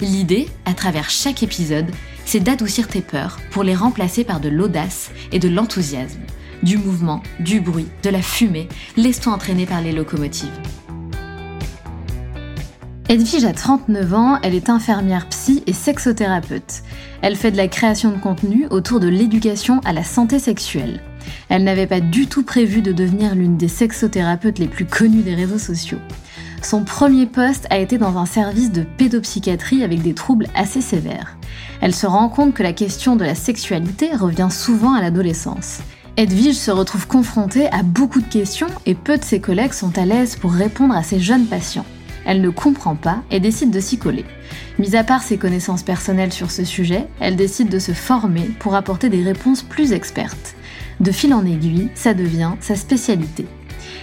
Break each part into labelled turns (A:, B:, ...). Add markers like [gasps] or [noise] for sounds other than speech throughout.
A: L'idée, à travers chaque épisode, c'est d'adoucir tes peurs pour les remplacer par de l'audace et de l'enthousiasme. Du mouvement, du bruit, de la fumée, laisse-toi entraîner par les locomotives. Edwige a 39 ans, elle est infirmière psy et sexothérapeute. Elle fait de la création de contenu autour de l'éducation à la santé sexuelle. Elle n'avait pas du tout prévu de devenir l'une des sexothérapeutes les plus connues des réseaux sociaux. Son premier poste a été dans un service de pédopsychiatrie avec des troubles assez sévères. Elle se rend compte que la question de la sexualité revient souvent à l'adolescence. Edwige se retrouve confrontée à beaucoup de questions et peu de ses collègues sont à l'aise pour répondre à ses jeunes patients elle ne comprend pas et décide de s'y coller. Mis à part ses connaissances personnelles sur ce sujet, elle décide de se former pour apporter des réponses plus expertes. De fil en aiguille, ça devient sa spécialité.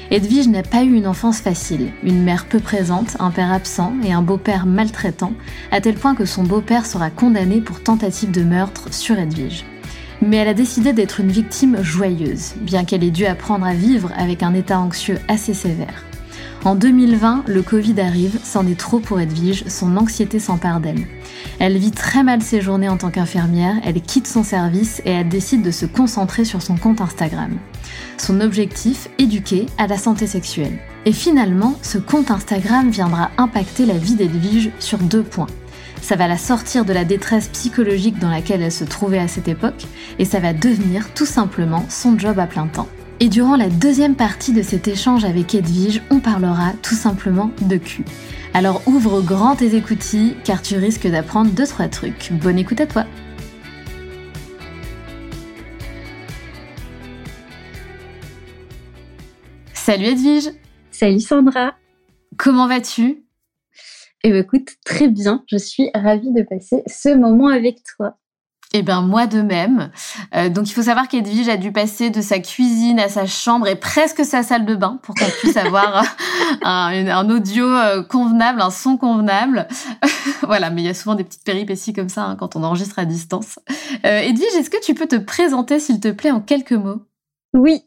A: Edwige n'a pas eu une enfance facile, une mère peu présente, un père absent et un beau-père maltraitant, à tel point que son beau-père sera condamné pour tentative de meurtre sur Edwige. Mais elle a décidé d'être une victime joyeuse, bien qu'elle ait dû apprendre à vivre avec un état anxieux assez sévère. En 2020, le Covid arrive, c'en est trop pour Edwige, son anxiété s'empare d'elle. Elle vit très mal ses journées en tant qu'infirmière, elle quitte son service et elle décide de se concentrer sur son compte Instagram. Son objectif, éduquer à la santé sexuelle. Et finalement, ce compte Instagram viendra impacter la vie d'Edwige sur deux points. Ça va la sortir de la détresse psychologique dans laquelle elle se trouvait à cette époque, et ça va devenir tout simplement son job à plein temps. Et durant la deuxième partie de cet échange avec Edwige, on parlera tout simplement de cul. Alors ouvre grand tes écoutilles car tu risques d'apprendre deux trois trucs. Bonne écoute à toi. Salut Edwige.
B: Salut Sandra.
A: Comment vas-tu?
B: Eh bien écoute, très bien. Je suis ravie de passer ce moment avec toi.
A: Eh bien, moi de même. Euh, donc, il faut savoir qu'Edwige a dû passer de sa cuisine à sa chambre et presque sa salle de bain pour qu'on puisse avoir [laughs] un, audio euh, convenable, un son convenable. [laughs] voilà, mais il y a souvent des petites péripéties comme ça hein, quand on enregistre à distance. Euh, Edwige, est-ce que tu peux te présenter, s'il te plaît, en quelques mots?
B: Oui,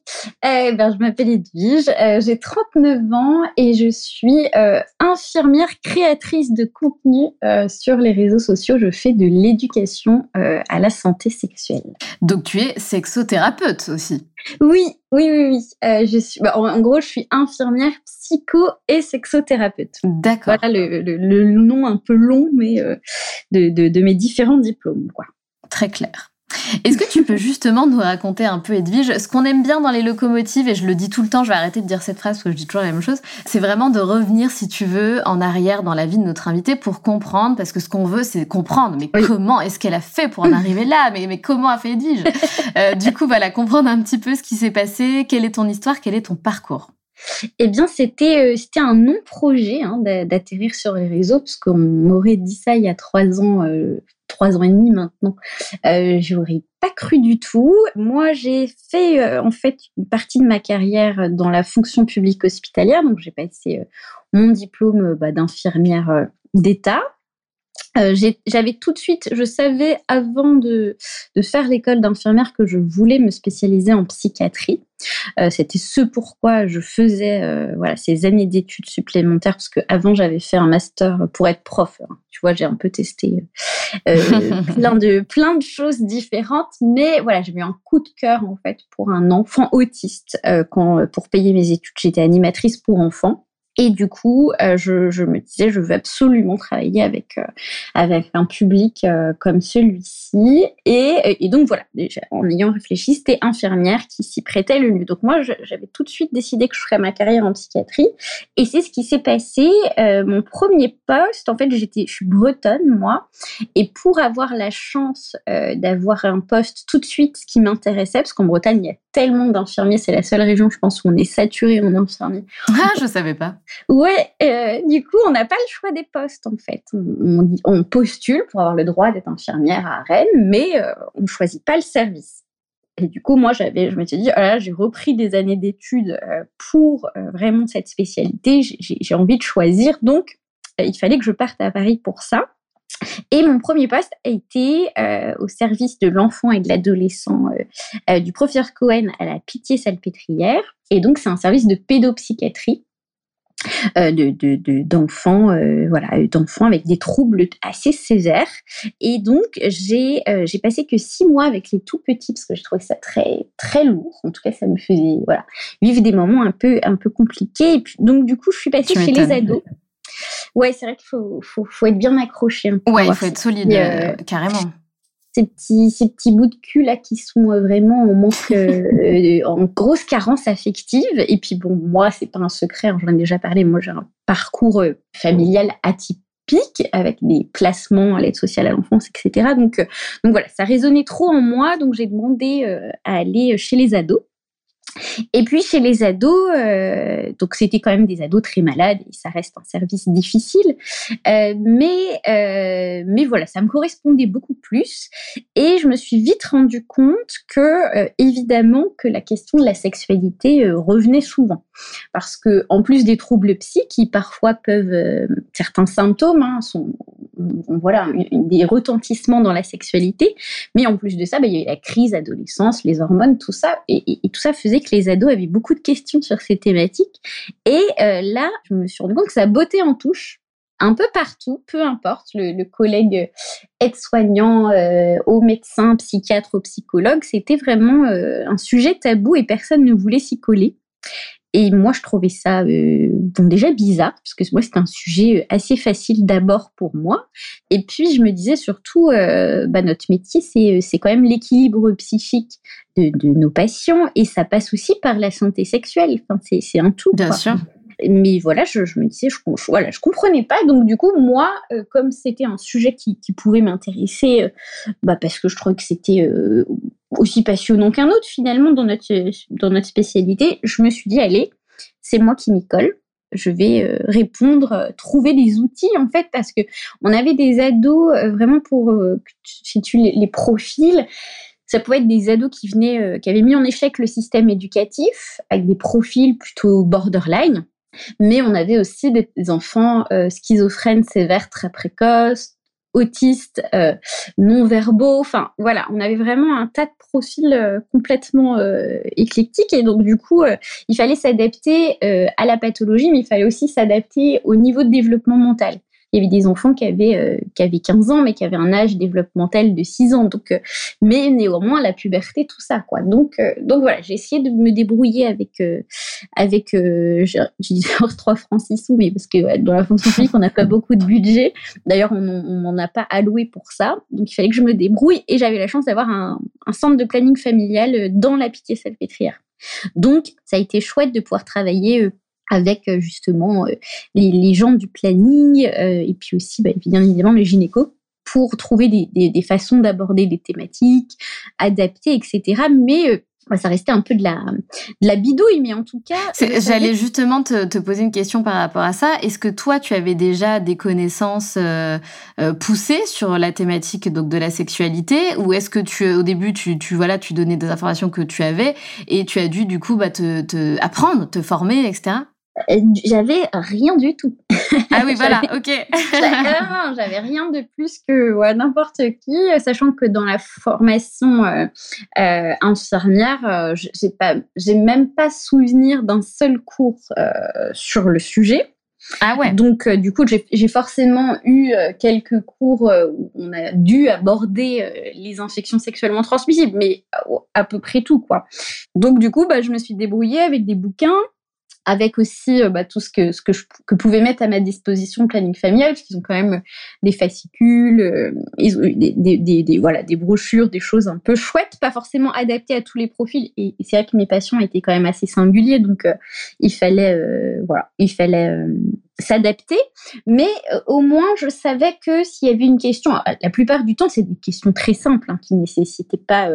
B: eh ben, je m'appelle Edwige, euh, j'ai 39 ans et je suis euh, infirmière créatrice de contenu euh, sur les réseaux sociaux. Je fais de l'éducation à la santé sexuelle.
A: Donc tu es sexothérapeute aussi
B: Oui, oui, oui, oui. je suis, bah, en, gros, je suis infirmière psycho et sexothérapeute.
A: D'accord.
B: Voilà le, nom un peu long, mais de, de, mes différents diplômes. Quoi.
A: Très clair. Est-ce que tu peux justement nous raconter un peu, Edwige, ce qu'on aime bien dans les locomotives, et je le dis tout le temps, je vais arrêter de dire cette phrase parce que je dis toujours la même chose, c'est vraiment de revenir, si tu veux, en arrière dans la vie de notre invité pour comprendre, parce que ce qu'on veut, c'est comprendre, mais comment est-ce qu'elle a fait pour en arriver là mais, mais comment a fait Edwige? Euh, Du coup, voilà, comprendre un petit peu ce qui s'est passé, quelle est ton histoire, quel est ton parcours?
B: Eh bien, c'était euh, c'était un non-projet hein, d'atterrir sur les réseaux, parce qu'on m'aurait dit ça il y a trois ans, euh, trois ans et demi maintenant, euh, j'aurais pas cru du tout. Moi, j'ai fait euh, en fait une partie de ma carrière dans la fonction publique hospitalière, donc j'ai passé euh, mon diplôme bah, d'infirmière d'État. J'avais tout de suite, je savais avant de, de faire l'école d'infirmière que je voulais me spécialiser en psychiatrie. Euh, c'était ce pourquoi je faisais euh, voilà ces années d'études supplémentaires parce que avant j'avais fait un master pour être prof. Hein. Tu vois, j'ai un peu testé euh, [laughs] plein de plein de choses différentes, mais voilà, j'avais un coup de cœur en fait pour un enfant autiste quand pour payer mes études, j'étais animatrice pour enfants. Et du coup, euh, je, me disais, je veux absolument travailler avec euh, avec un public euh, comme celui-ci. Et, et, donc voilà, déjà, en ayant réfléchi, c'était infirmière qui s'y prêtait le mieux. Donc moi, j'avais tout de suite décidé que je ferais ma carrière en psychiatrie. Et c'est ce qui s'est passé. mon premier poste, en fait, j'étais, je suis bretonne moi, et pour avoir la chance d'avoir un poste tout de suite qui m'intéressait, parce qu'en Bretagne, il y a tellement d'infirmiers, c'est la seule région, je pense, où on est saturé en infirmiers.
A: Ah, je savais pas.
B: Ouais, euh, du coup, on n'a pas le choix des postes en fait. On, on, postule pour avoir le droit d'être infirmière à Rennes, mais euh, on ne choisit pas le service. Et du coup, moi, j'avais, je m'étais dit, oh j'ai repris des années d'études euh, pour vraiment cette spécialité. J'ai envie de choisir, donc il fallait que je parte à Paris pour ça. Et mon premier poste a été au service de l'enfant et de l'adolescent du professeur Cohen à la Pitié-Salpêtrière. Et donc, c'est un service de pédopsychiatrie. De d'enfants voilà d'enfants avec des troubles assez sévères. Et donc j'ai j'ai passé que six mois avec les tout petits parce que je trouvais ça très très lourd. En tout cas ça me faisait voilà vivre des moments un peu un peu compliqués. Et puis, donc du coup je suis passée chez les ados. Ouais, c'est vrai qu'il faut, faut, faut, être bien accroché.
A: Ouais, il faut être solide, euh, carrément.
B: Ces petits, ces bouts de cul là qui sont euh, vraiment en manque, euh, en grosse carence affective. Et puis bon, moi, c'est pas un secret, hein, j'en ai déjà parlé. Moi, j'ai un parcours familial atypique avec des placements à l'aide sociale à l'enfance, etc. Donc, donc voilà, ça résonnait trop en moi, donc j'ai demandé à aller chez les ados. Et puis chez les ados, euh, donc c'était quand même des ados très malades et ça reste un service difficile, euh, mais euh, mais voilà, ça me correspondait beaucoup plus et je me suis vite rendu compte que évidemment que la question de la sexualité revenait souvent parce que en plus des troubles psy qui parfois peuvent certains symptômes hein, sont voilà, des retentissements dans la sexualité. Mais en plus de ça, bah, il y avait la crise adolescence, les hormones, tout ça. Et, tout ça faisait que les ados avaient beaucoup de questions sur ces thématiques. Et euh, là, je me suis rendu compte que ça bottait en touche un peu partout, peu importe, le, collègue aide-soignant, euh, au médecin, psychiatre, au psychologue, c'était vraiment euh, un sujet tabou et personne ne voulait s'y coller. Et moi, je trouvais ça euh, bon, déjà bizarre, parce que moi, c'est un sujet euh, assez facile d'abord pour moi. Et puis, je me disais surtout, euh, bah, notre métier, c'est, c'est quand même l'équilibre psychique de, de, nos patients, et ça passe aussi par la santé sexuelle. Enfin, c'est, c'est un tout.
A: Bien sûr
B: mais voilà, je, me disais, je, voilà, je comprenais pas. Donc du coup, moi, comme c'était un sujet qui, pouvait m'intéresser, bah, parce que je trouvais que c'était aussi passionnant qu'un autre finalement dans notre, dans notre spécialité, je me suis dit, allez, c'est moi qui m'y colle. Je vais euh, répondre, euh, trouver des outils en fait, parce que on avait des ados euh, vraiment pour, si tu les, les, profils, ça pouvait être des ados qui venaient, qui avaient mis en échec le système éducatif, avec des profils plutôt borderline. Mais on avait aussi des, enfants schizophrènes sévères très précoces, autistes, euh, non-verbaux. Enfin, voilà, on avait vraiment un tas de profils euh, complètement euh, éclectiques. Et donc, du coup, il fallait s'adapter à la pathologie, mais il fallait aussi s'adapter au niveau de développement mental il y avait des enfants qui avaient, euh, qui avaient 15 ans, mais qui avaient un âge développemental de 6 ans. Donc, euh, mais néanmoins, la puberté, tout ça, quoi. Donc, euh, donc voilà, j'ai essayé de me débrouiller avec, avec j'ai dit 3 francs 6 sous, mais parce que dans la fonction publique, on n'a pas beaucoup de budget. D'ailleurs, on n'en a pas alloué pour ça. Donc, il fallait que je me débrouille et j'avais la chance d'avoir un, centre de planning familial dans la Pitié-Salpêtrière. Donc, ça a été chouette de pouvoir travailler avec euh, justement euh, les, gens du planning euh, et puis aussi bah, bien évidemment les gynécos pour trouver des, façons d'aborder des thématiques adaptées, etc. Mais bah, ça restait un peu de la, de la bidouille, mais en tout cas.
A: J'allais justement te, poser une question par rapport à ça. Est-ce que toi, tu avais déjà des connaissances poussées sur la thématique donc de la sexualité, ou est-ce que tu, au début, tu, tu voilà, tu donnais des informations que tu avais et tu as dû du coup bah, te, te apprendre, te former, etc.
B: Euh, j'avais rien du tout.
A: Ah oui, voilà, [laughs] ok.
B: j'avais rien de plus que n'importe qui, sachant que dans la formation euh, euh infirmière, euh, j'ai pas, j'ai même pas souvenir d'un seul cours sur le sujet.
A: Ah ouais.
B: Donc du coup, j'ai forcément eu quelques cours où on a dû aborder les infections sexuellement transmissibles, mais à, peu près tout quoi. Donc du coup, bah, je me suis débrouillée avec des bouquins avec aussi euh, bah, tout ce que ce que je que mettre à ma disposition planning familial, parce qu'ils ont quand même des fascicules, euh, des, voilà des brochures, des choses un peu chouettes, pas forcément adaptées à tous les profils. Et, c'est vrai que mes patients étaient quand même assez singuliers, donc euh, il fallait voilà, il fallait s'adapter, mais au moins je savais que s'il y avait une question, la plupart du temps c'est des questions très simples hein, qui nécessitaient pas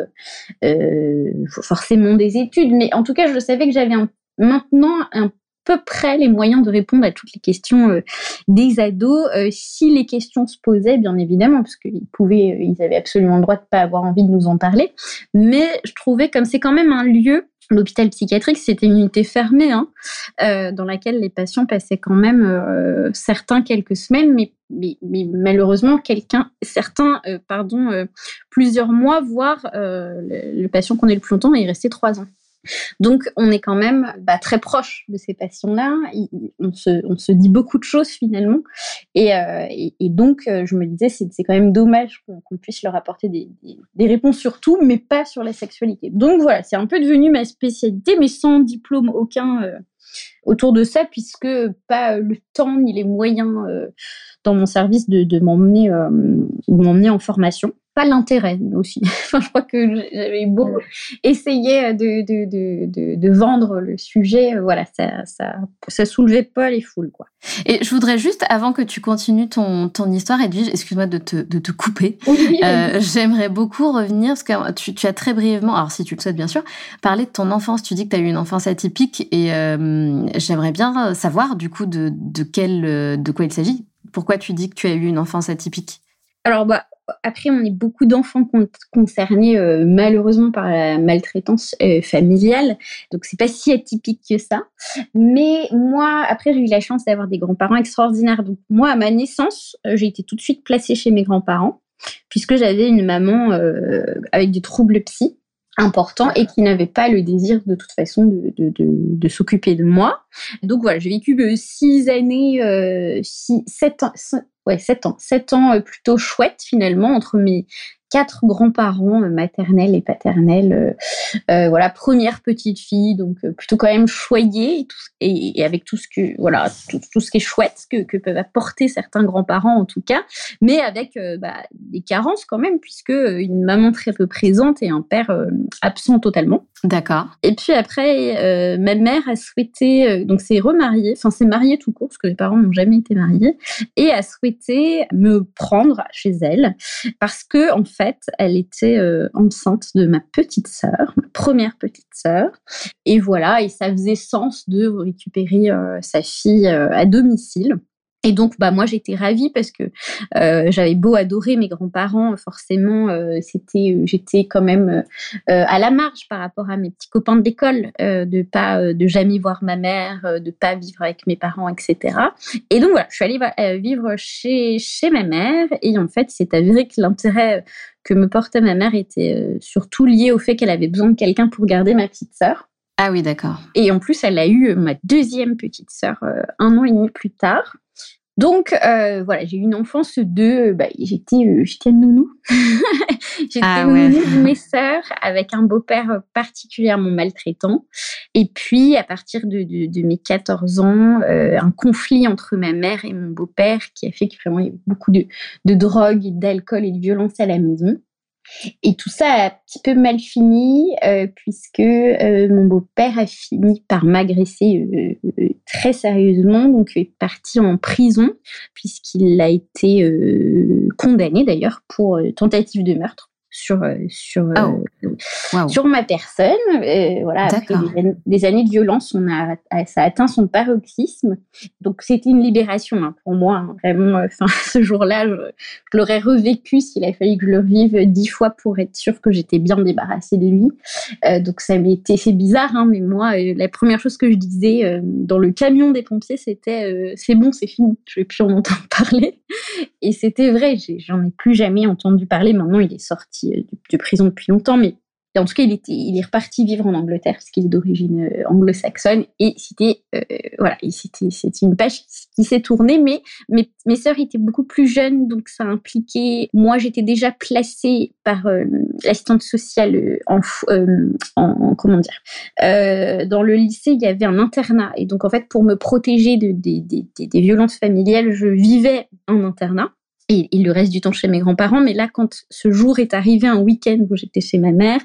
B: forcément des études, mais en tout cas je savais que j'avais un maintenant un peu près les moyens de répondre à toutes les questions euh, des ados, euh, si les questions se posaient, bien évidemment, parce qu'ils pouvaient, ils avaient absolument le droit de pas avoir envie de nous en parler. Mais je trouvais comme c'est quand même un lieu L'hôpital psychiatrique, c'était une unité fermée, hein, euh, dans laquelle les patients passaient quand même euh, certains quelques semaines, mais, mais, malheureusement quelqu'un, certains, euh, pardon, plusieurs mois, voire le, le, patient qu'on est le plus longtemps est resté trois ans. Donc, on est quand même bah, très proche de ces patients-là. On se, dit beaucoup de choses finalement. Et, euh, donc, euh, je me disais, c'est quand même dommage qu'on puisse leur apporter des, réponses sur tout, mais pas sur la sexualité. Donc voilà, c'est un peu devenu ma spécialité, mais sans diplôme aucun. Euh, autour de ça, puisque pas le temps ni les moyens dans mon service de, de m'emmener en formation pas l'intérêt aussi. [laughs] enfin, je crois que j'avais beau essayer de, de, de, de, vendre le sujet, voilà, ça, ça, ça soulevait pas les foules, quoi.
A: Et je voudrais juste, avant que tu continues ton, ton histoire, Edwige, excuse-moi de te, de te couper, euh, j'aimerais beaucoup revenir, parce que tu, tu, as très brièvement, alors si tu le souhaites bien sûr, parlé de ton enfance. Tu dis que tu as eu une enfance atypique, et euh, j'aimerais bien savoir, du coup, de, de, quel, de quoi il s'agit. Pourquoi tu dis que tu as eu une enfance atypique?
B: Alors, bah, après, on est beaucoup d'enfants concernés euh, malheureusement par la maltraitance euh, familiale, donc c'est pas si atypique que ça. Mais moi, après, j'ai eu la chance d'avoir des grands-parents extraordinaires. Donc moi, à ma naissance, euh, j'ai été tout de suite placée chez mes grands-parents puisque j'avais une maman avec des troubles psy importants et qui n'avait pas le désir de toute façon de, s'occuper de moi. Donc voilà, j'ai vécu six années, six, sept ans, ouais, 7 ans. 7 ans euh, plutôt chouette finalement entre mes quatre grands-parents euh, maternels et paternels. Euh, euh, voilà, première petite fille, donc plutôt quand même choyée et, et, avec tout ce que voilà, tout, ce qui est chouette que, que, peuvent apporter certains grands-parents en tout cas, mais avec bah, des carences quand même puisque une maman très peu présente et un père absent totalement.
A: D'accord.
B: Et puis après, ma mère a souhaité, donc c'est remariée, enfin c'est mariée tout court parce que les parents n'ont jamais été mariés, et a souhaité me prendre chez elle parce que en fait elle était euh, enceinte de ma petite sœur, ma première petite sœur. Et voilà, et ça faisait sens de récupérer euh, sa fille euh, à domicile. Et donc, bah moi, j'étais ravie parce que euh, j'avais beau adorer mes grands-parents, forcément, euh, c'était, euh, j'étais quand même à la marge par rapport à mes petits copains de l'école, de pas, de jamais voir ma mère, de pas vivre avec mes parents, etc. Et donc voilà, je suis allée vivre chez chez ma mère, et en fait, c'est avéré que l'intérêt que me portait ma mère était surtout lié au fait qu'elle avait besoin de quelqu'un pour garder ma petite sœur.
A: Ah oui, d'accord.
B: Et en plus, elle a eu ma deuxième petite sœur un an et demi plus tard. Donc euh, voilà, j'ai eu une enfance de, bah, j'étais, euh, j'étais nounou, [laughs] j'étais ah nounou de mes [laughs] sœurs avec un beau-père particulièrement maltraitant. Et puis à partir de, de, de mes 14 ans, euh, un conflit entre ma mère et mon beau-père qui a fait que vraiment il y avait beaucoup de, de drogue, d'alcool et de violence à la maison. Et tout ça a un petit peu mal fini euh, puisque euh, mon beau-père a fini par m'agresser euh, très sérieusement, donc est parti en prison puisqu'il a été condamné d'ailleurs pour tentative de meurtre sur euh, sur oh. sur ma personne. voilà, après des, années de violence, on a ça a atteint son paroxysme. Donc c'était une libération hein, pour moi. Hein, vraiment, enfin [laughs] ce jour-là, je, l'aurais revécu s'il a fallu que je le vive dix fois pour être sûre que j'étais bien débarrassée de lui. Euh, donc ça m'était fait bizarre, hein, mais moi, la première chose que je disais dans le camion des pompiers, c'était c'est bon, c'est fini, je vais plus en entendre [laughs] parler. Et c'était vrai, j'en ai plus jamais entendu parler. Maintenant, il est sorti euh, de, prison depuis longtemps, mais en tout cas, il, était, il est reparti vivre en Angleterre parce qu'il est d'origine euh, anglo-saxonne. Et c'était euh, voilà, c'était une page qui s'est tournée, mais mes, mes sœurs étaient beaucoup plus jeunes, donc ça impliquait. Moi, j'étais déjà placée par l'assistante sociale en, en, comment dire dans le lycée. Il y avait un internat, et donc en fait, pour me protéger de, des violences familiales, je vivais en internat et, le reste du temps chez mes grands-parents. Mais là, quand ce jour est arrivé, un week-end où j'étais chez ma mère,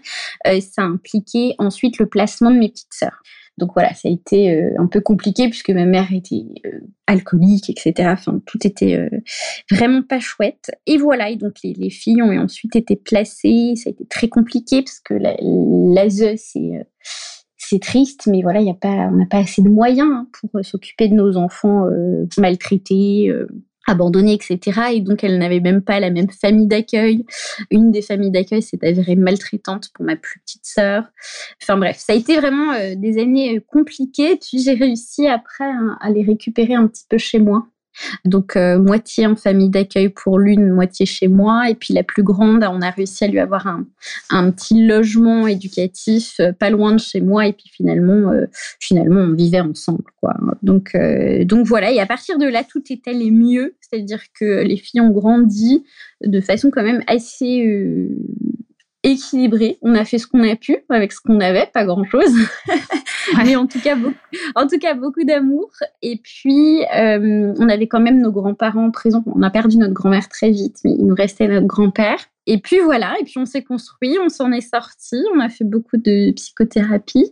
B: euh, ça a impliqué ensuite le placement de mes petites sœurs. Donc voilà, ça a été euh, un peu compliqué puisque ma mère était euh, alcoolique, etc. Enfin, tout était vraiment pas chouette. Et voilà, et donc les, filles ont ensuite été placées. Ça a été très compliqué parce que l'ASE, c'est c'est triste, mais voilà, y a pas, on n'a pas assez de moyens hein, pour s'occuper de nos enfants maltraités, abandonnée, etc. Et donc, elle n'avait même pas la même famille d'accueil. Une des familles d'accueil s'est avérée maltraitante pour ma plus petite sœur. Enfin bref, ça a été vraiment euh, des années euh, compliquées. Puis j'ai réussi après hein, à les récupérer un petit peu chez moi. Donc euh, moitié en famille d'accueil pour l'une, moitié chez moi. Et puis la plus grande, on a réussi à lui avoir un, un petit logement éducatif euh, pas loin de chez moi. Et puis finalement, euh, finalement, on vivait ensemble. Quoi. Donc, donc voilà. Et à partir de là, tout est allé mieux. C'est-à-dire que les filles ont grandi de façon quand même assez équilibrée. On a fait ce qu'on a pu avec ce qu'on avait, pas grand-chose. [laughs] mais en tout cas beaucoup, en tout cas beaucoup d'amour. Et puis euh, on avait quand même nos grands-parents présents. On a perdu notre grand-mère très vite, mais il nous restait notre grand-père. Et puis voilà, et puis on s'est construit, on s'en est sorti, on a fait beaucoup de psychothérapie.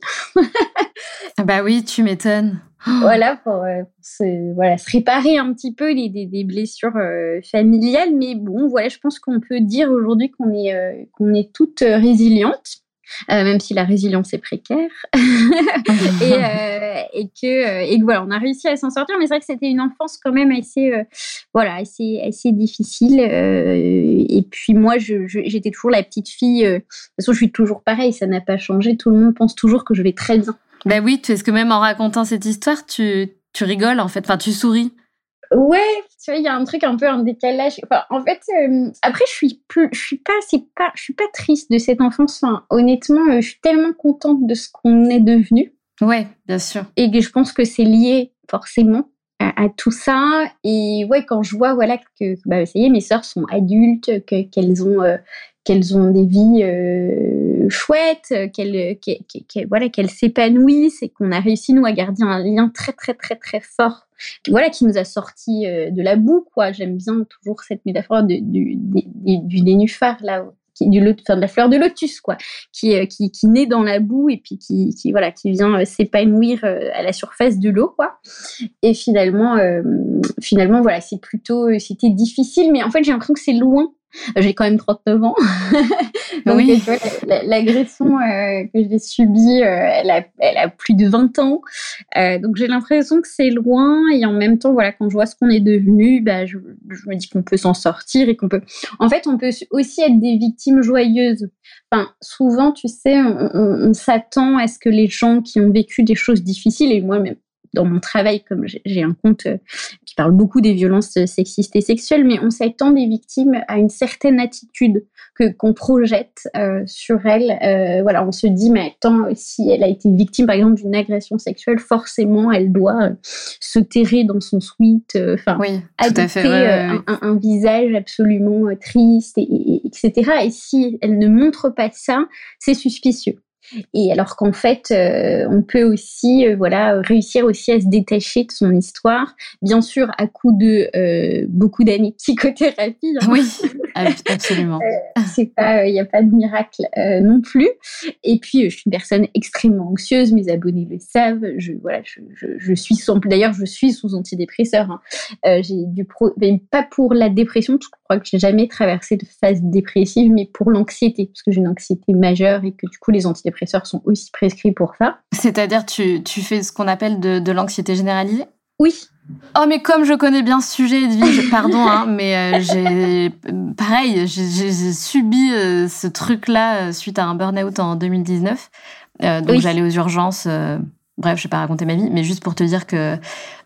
A: ah bah oui, tu m'étonnes. [laughs]
B: Voilà, pour, euh, se, voilà, se réparer un petit peu les, des, blessures euh, familiales. Mais bon, voilà, je pense qu'on peut dire aujourd'hui qu'on est, qu'on est toutes résilientes. Euh, même si la résilience est précaire, [laughs] et, [laughs] euh, et, que, euh, et que voilà, on a réussi à s'en sortir. Mais c'est vrai que c'était une enfance quand même assez, voilà, assez, assez difficile. et puis moi, j'étais toujours la petite fille. de toute façon, je suis toujours pareil, ça n'a pas changé. Tout le monde pense toujours que je vais très bien.
A: Ben oui, parce que même en racontant cette histoire, tu, tu rigoles en fait, enfin tu souris.
B: Ouais, tu vois, il y a un truc un peu un décalage. Enfin, en fait, euh, après, je suis plus, je suis pas, c'est pas, je suis pas triste de cette enfance. Enfin, honnêtement, euh, je suis tellement contente de ce qu'on est devenu.
A: Ouais, bien sûr.
B: Et que je pense que c'est lié forcément à, tout ça. Et ouais, quand je vois, voilà, que, bah, ça y est, mes sœurs sont adultes, que, qu'elles ont, euh, qu'elles ont des vies chouettes, qu'elles, voilà, qu'elles s'épanouissent et qu'on a réussi nous à garder un lien très, très, très, très fort voilà, qui nous a sorti euh, de la boue, quoi. J'aime bien toujours cette métaphore du, nénuphar, là, qui, de la fleur de lotus, quoi, qui, euh, qui, qui, naît dans la boue et puis qui, qui voilà, qui vient euh, s'épanouir à la surface de l'eau, quoi. Et finalement, finalement, voilà, c'est plutôt, c'était difficile, mais en fait, j'ai l'impression que c'est loin j'ai quand même 39 ans. [laughs] Donc, oui. l'agression euh, que j'ai subie, euh, elle, a, elle, a, plus de 20 ans. Euh, donc, j'ai l'impression que c'est loin. Et en même temps, voilà, quand je vois ce qu'on est devenu, bah, je, je me dis qu'on peut s'en sortir et qu'on peut. En fait, on peut aussi être des victimes joyeuses. Enfin, souvent, tu sais, on, on, on s'attend à ce que les gens qui ont vécu des choses difficiles, et moi-même, dans mon travail, comme j'ai un compte euh, qui parle beaucoup des violences euh, sexistes et sexuelles, mais on s'attend des victimes à une certaine attitude que qu'on projette euh, sur elles. voilà, on se dit, mais attends, si elle a été victime, par exemple, d'une agression sexuelle, forcément, elle doit se terrer dans son suite, enfin,
A: oui,
B: adopter Un, visage absolument triste, et, etc. Et si elle ne montre pas ça, c'est suspicieux. Et alors qu'en fait, euh, on peut aussi, euh, voilà, réussir aussi à se détacher de son histoire, bien sûr à coup de euh, beaucoup d'années de [laughs] psychothérapie.
A: Hein. Oui, absolument.
B: c'est pas, il n'y a pas de miracle non plus. Et puis, je suis une personne extrêmement anxieuse. Mes abonnés le savent. Je, voilà, je, je, suis sans, d'ailleurs, je suis sous antidépresseur. Hein. j'ai du pro, pas pour la dépression. Je crois que j'ai jamais traversé de phase dépressive, mais pour l'anxiété, parce que j'ai une anxiété majeure et que du coup, les antidépresseurs sont aussi prescrits pour ça.
A: C'est-à-dire, tu, tu fais ce qu'on appelle de, de l'anxiété généralisée?
B: Oui.
A: Oh, mais comme je connais bien ce sujet, Edwige, pardon, hein, [laughs] mais euh, j'ai. Pareil, j'ai subi euh, ce truc-là euh, suite à un burn-out en 2019. donc, j'allais aux urgences. Bref, je vais pas raconter ma vie, mais juste pour te dire que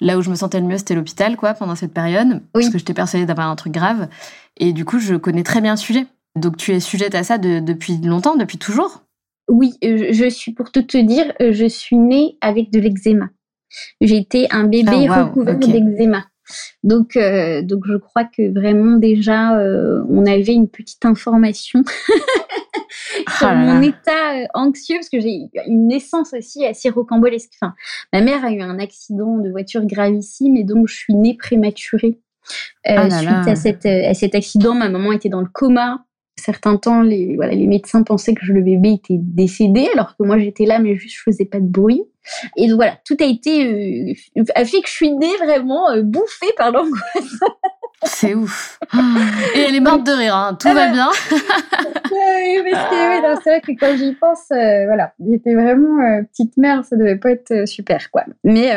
A: là où je me sentais le mieux, c'était l'hôpital, quoi, pendant cette période. Parce que j'étais persuadée d'avoir un truc grave. Et du coup, je connais très bien le sujet. Donc, tu es sujette à ça depuis longtemps, depuis toujours?
B: Oui, euh, je suis, pour tout te dire, euh, je suis née avec de l'eczéma. J'étais un bébé ah, recouvert d'eczéma. Donc, euh, donc, je crois que vraiment déjà, on avait une petite information [laughs] sur ah mon état anxieux, parce que j'ai une naissance aussi assez rocambolesque. Enfin, ma mère a eu un accident de voiture gravissime et donc je suis née prématurée. Ah suite À, cette, à cet accident, ma maman était dans le coma certains temps, les, voilà, les médecins pensaient que le bébé était décédé, alors que moi j'étais là, mais juste je faisais pas de bruit. Et voilà, tout a été euh, fait que je suis née vraiment euh, bouffée par l'angoisse. [laughs]
A: C'est ouf. Et elle est morte de rire, hein. tout va bien. [laughs]
B: oui, c'est vrai que quand j'y pense, euh, voilà, j'étais vraiment euh, petite mère, ça devait pas être euh, super, quoi. Mais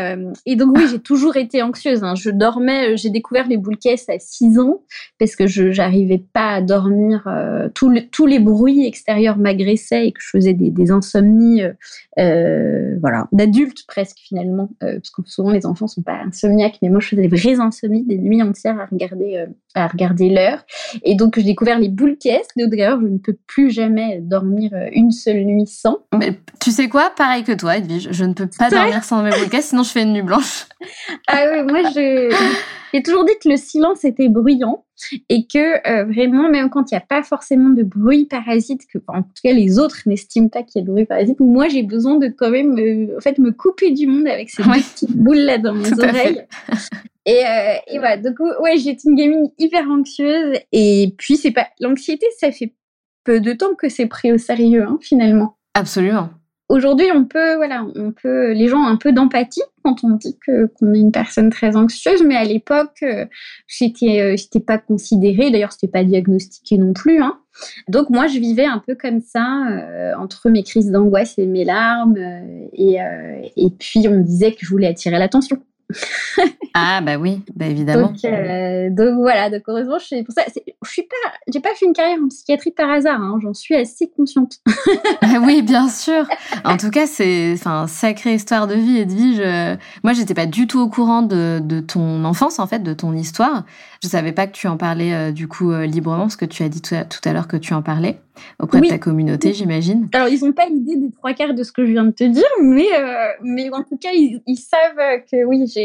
B: et donc oui, j'ai toujours été anxieuse. Hein. Je dormais, j'ai découvert les boules caisses à 6 ans parce que je j'arrivais pas à dormir. tous les bruits extérieurs m'agressaient et que je faisais des, des insomnies, voilà, d'adultes presque finalement, parce que souvent les enfants sont pas insomniaques, mais moi je faisais des vraies insomnies, des nuits entières à regarder à regarder l'heure. Et donc, j'ai découvert les boules caisses. D'ailleurs, je ne peux plus jamais dormir euh, une seule nuit sans.
A: Mais tu sais quoi? Pareil que toi, Edwige. Je ne peux pas dormir sans mes boules caisses, sinon je fais une nuit blanche. [laughs]
B: Ah oui, moi, j'ai toujours dit que le silence était bruyant et que euh, vraiment, même quand il n'y a pas forcément de bruit parasite, que en tout cas les autres n'estiment pas qu'il y a de bruit parasite, moi j'ai besoin de quand même en fait, me couper du monde avec ces petites boules là dans [laughs] mes oreilles. Et, euh, et, voilà, donc ouais, j'étais une gamine hyper anxieuse. Et puis, c'est pas l'anxiété, ça fait peu de temps que c'est pris au sérieux, hein, finalement.
A: Absolument.
B: Aujourd'hui, on peut, voilà, on peut, les gens ont un peu d'empathie quand on dit que qu'on est une personne très anxieuse, mais à l'époque, euh, c'était, euh, c'était pas considéré. D'ailleurs, c'était pas diagnostiqué non plus. Hein. Donc moi, je vivais un peu comme ça, euh, entre mes crises d'angoisse et mes larmes, et, et puis on me disait que je voulais attirer l'attention [laughs]
A: ah bah oui, bah évidemment.
B: Euh, donc, voilà, donc heureusement, je suis pour ça. Je suis pas, j'ai pas fait une carrière en psychiatrie par hasard. Hein, J'en suis assez consciente. [laughs]
A: Ah oui, bien sûr. En tout cas, c'est, enfin, sacrée histoire de vie, Edwige. Je... Moi, j'étais pas du tout au courant de, de, ton enfance, en fait, de ton histoire. Je savais pas que tu en parlais euh, du coup euh, librement, parce que tu as dit tout à, l'heure que tu en parlais auprès de ta communauté, j'imagine.
B: Alors, ils n'ont pas l'idée des trois quarts de ce que je viens de te dire, mais, mais en tout cas, ils, ils savent que oui, j'ai